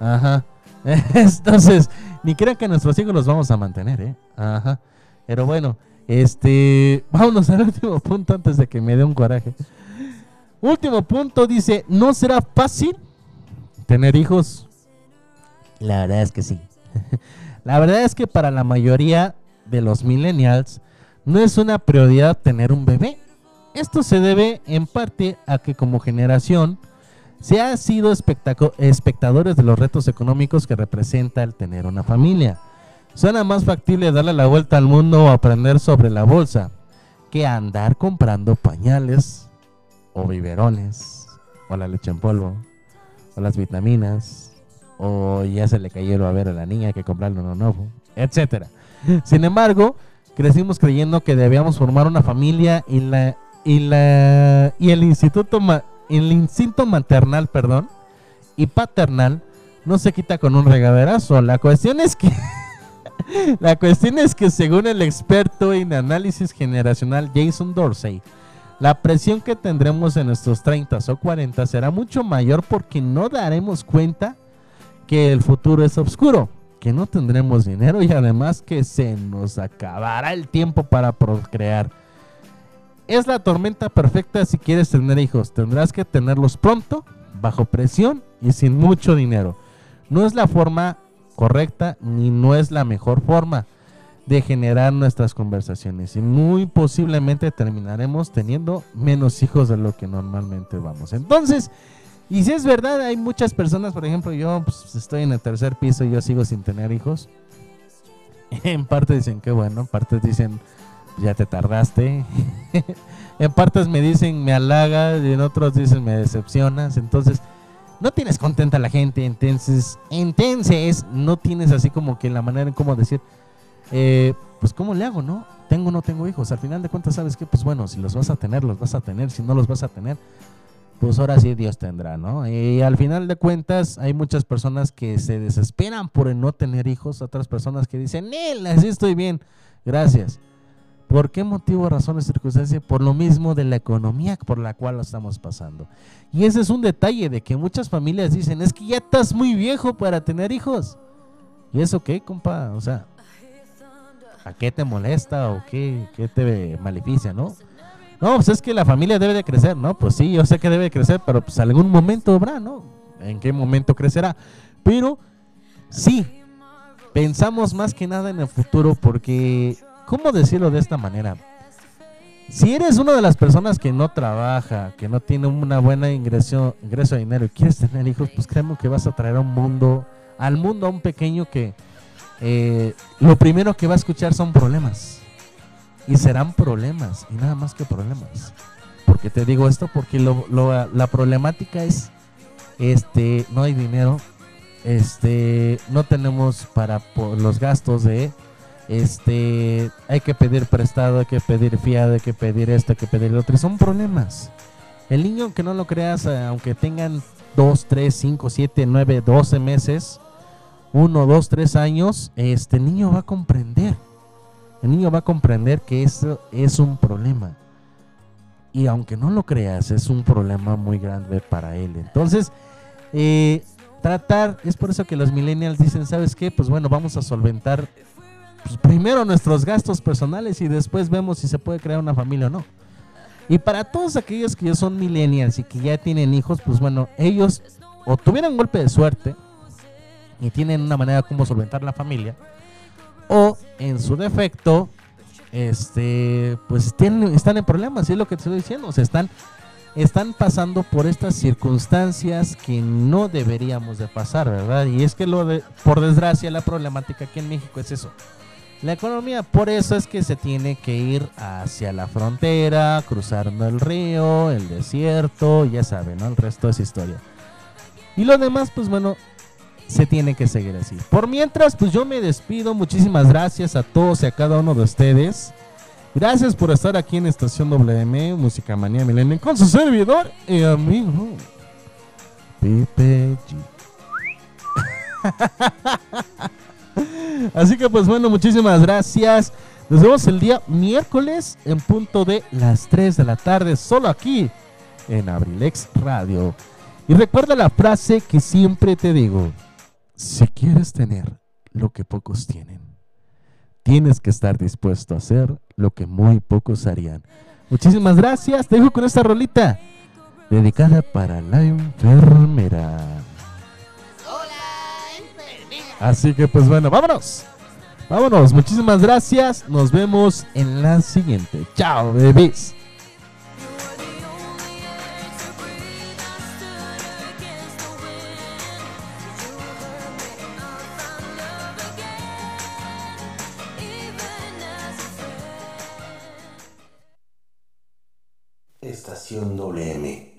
Ajá. Entonces, ni crean que a nuestros hijos los vamos a mantener, ¿eh? Ajá. Pero bueno, este, vámonos al último punto antes de que me dé un coraje. Último punto dice, ¿no será fácil tener hijos? La verdad es que sí. la verdad es que para la mayoría de los millennials no es una prioridad tener un bebé. Esto se debe en parte a que como generación se ha sido espectadores de los retos económicos que representa el tener una familia. Suena más factible darle la vuelta al mundo o aprender sobre la bolsa que andar comprando pañales o biberones o la leche en polvo o las vitaminas o ya se le cayeron a ver a la niña que comprarle uno nuevo, etcétera. Sin embargo, crecimos creyendo que debíamos formar una familia y la y la y el instituto ma- el instinto maternal, perdón, y paternal no se quita con un regaderazo. La cuestión es que la cuestión es que según el experto en análisis generacional Jason Dorsey, la presión que tendremos en nuestros 30 o 40 será mucho mayor porque no daremos cuenta que el futuro es oscuro, que no tendremos dinero y además que se nos acabará el tiempo para procrear. Es la tormenta perfecta si quieres tener hijos. Tendrás que tenerlos pronto, bajo presión y sin mucho dinero. No es la forma correcta ni no es la mejor forma de generar nuestras conversaciones y muy posiblemente terminaremos teniendo menos hijos de lo que normalmente vamos. Entonces, y si es verdad, hay muchas personas, por ejemplo, yo pues, estoy en el tercer piso y yo sigo sin tener hijos. En parte dicen que bueno, en parte dicen ya te tardaste. en partes me dicen me halaga y en otros dicen me decepcionas. Entonces, no tienes contenta a la gente. Entonces, entonces no tienes así como que la manera en cómo decir, eh, pues cómo le hago, ¿no? Tengo o no tengo hijos. Al final de cuentas, ¿sabes qué? Pues bueno, si los vas a tener, los vas a tener. Si no los vas a tener, pues ahora sí Dios tendrá, ¿no? Y al final de cuentas hay muchas personas que se desesperan por el no tener hijos, otras personas que dicen, Nel, así estoy bien, gracias. ¿Por qué motivo, razón o circunstancia? Por lo mismo de la economía por la cual lo estamos pasando. Y ese es un detalle de que muchas familias dicen, es que ya estás muy viejo para tener hijos. ¿Y eso qué, compa? O sea, ¿a qué te molesta o qué, qué te maleficia, no? No, pues es que la familia debe de crecer, ¿no? Pues sí, yo sé que debe de crecer, pero pues algún momento habrá, ¿no? ¿En qué momento crecerá? Pero sí, pensamos más que nada en el futuro porque, ¿cómo decirlo de esta manera? Si eres una de las personas que no trabaja, que no tiene una buena ingreso, ingreso de dinero y quieres tener hijos, pues créeme que vas a traer a un mundo, al mundo a un pequeño que eh, lo primero que va a escuchar son problemas. Y serán problemas, y nada más que problemas. Porque te digo esto, porque la problemática es, este, no hay dinero, este, no tenemos para los gastos de, este, hay que pedir prestado, hay que pedir fiado, hay que pedir esto, hay que pedir lo otro. y Son problemas. El niño, aunque no lo creas, eh, aunque tengan 2, 3, 5, 7, 9, 12 meses, 1, 2, 3 años, este niño va a comprender. El niño va a comprender que eso es un problema. Y aunque no lo creas, es un problema muy grande para él. Entonces, eh, tratar, es por eso que los millennials dicen, ¿sabes qué? Pues bueno, vamos a solventar pues, primero nuestros gastos personales y después vemos si se puede crear una familia o no. Y para todos aquellos que ya son millennials y que ya tienen hijos, pues bueno, ellos o tuvieron golpe de suerte y tienen una manera como solventar la familia, o en su defecto, este, pues tienen, están en problemas, es lo que te estoy diciendo, o sea, están, están pasando por estas circunstancias que no deberíamos de pasar, ¿verdad? Y es que lo de, por desgracia, la problemática aquí en México es eso. La economía, por eso es que se tiene que ir hacia la frontera, cruzando el río, el desierto, ya saben, ¿no? El resto es historia. Y lo demás, pues bueno, se tiene que seguir así. Por mientras, pues yo me despido. Muchísimas gracias a todos y a cada uno de ustedes. Gracias por estar aquí en Estación WM, Música Manía Milenio, con su servidor y amigo, Pipe G. Así que pues bueno, muchísimas gracias. Nos vemos el día miércoles en punto de las 3 de la tarde, solo aquí en Abrilex Radio. Y recuerda la frase que siempre te digo, si quieres tener lo que pocos tienen, tienes que estar dispuesto a hacer lo que muy pocos harían. Muchísimas gracias, te dejo con esta rolita dedicada para la enfermera. Así que pues bueno, vámonos. Vámonos, muchísimas gracias. Nos vemos en la siguiente. Chao, bebés. Estación WM.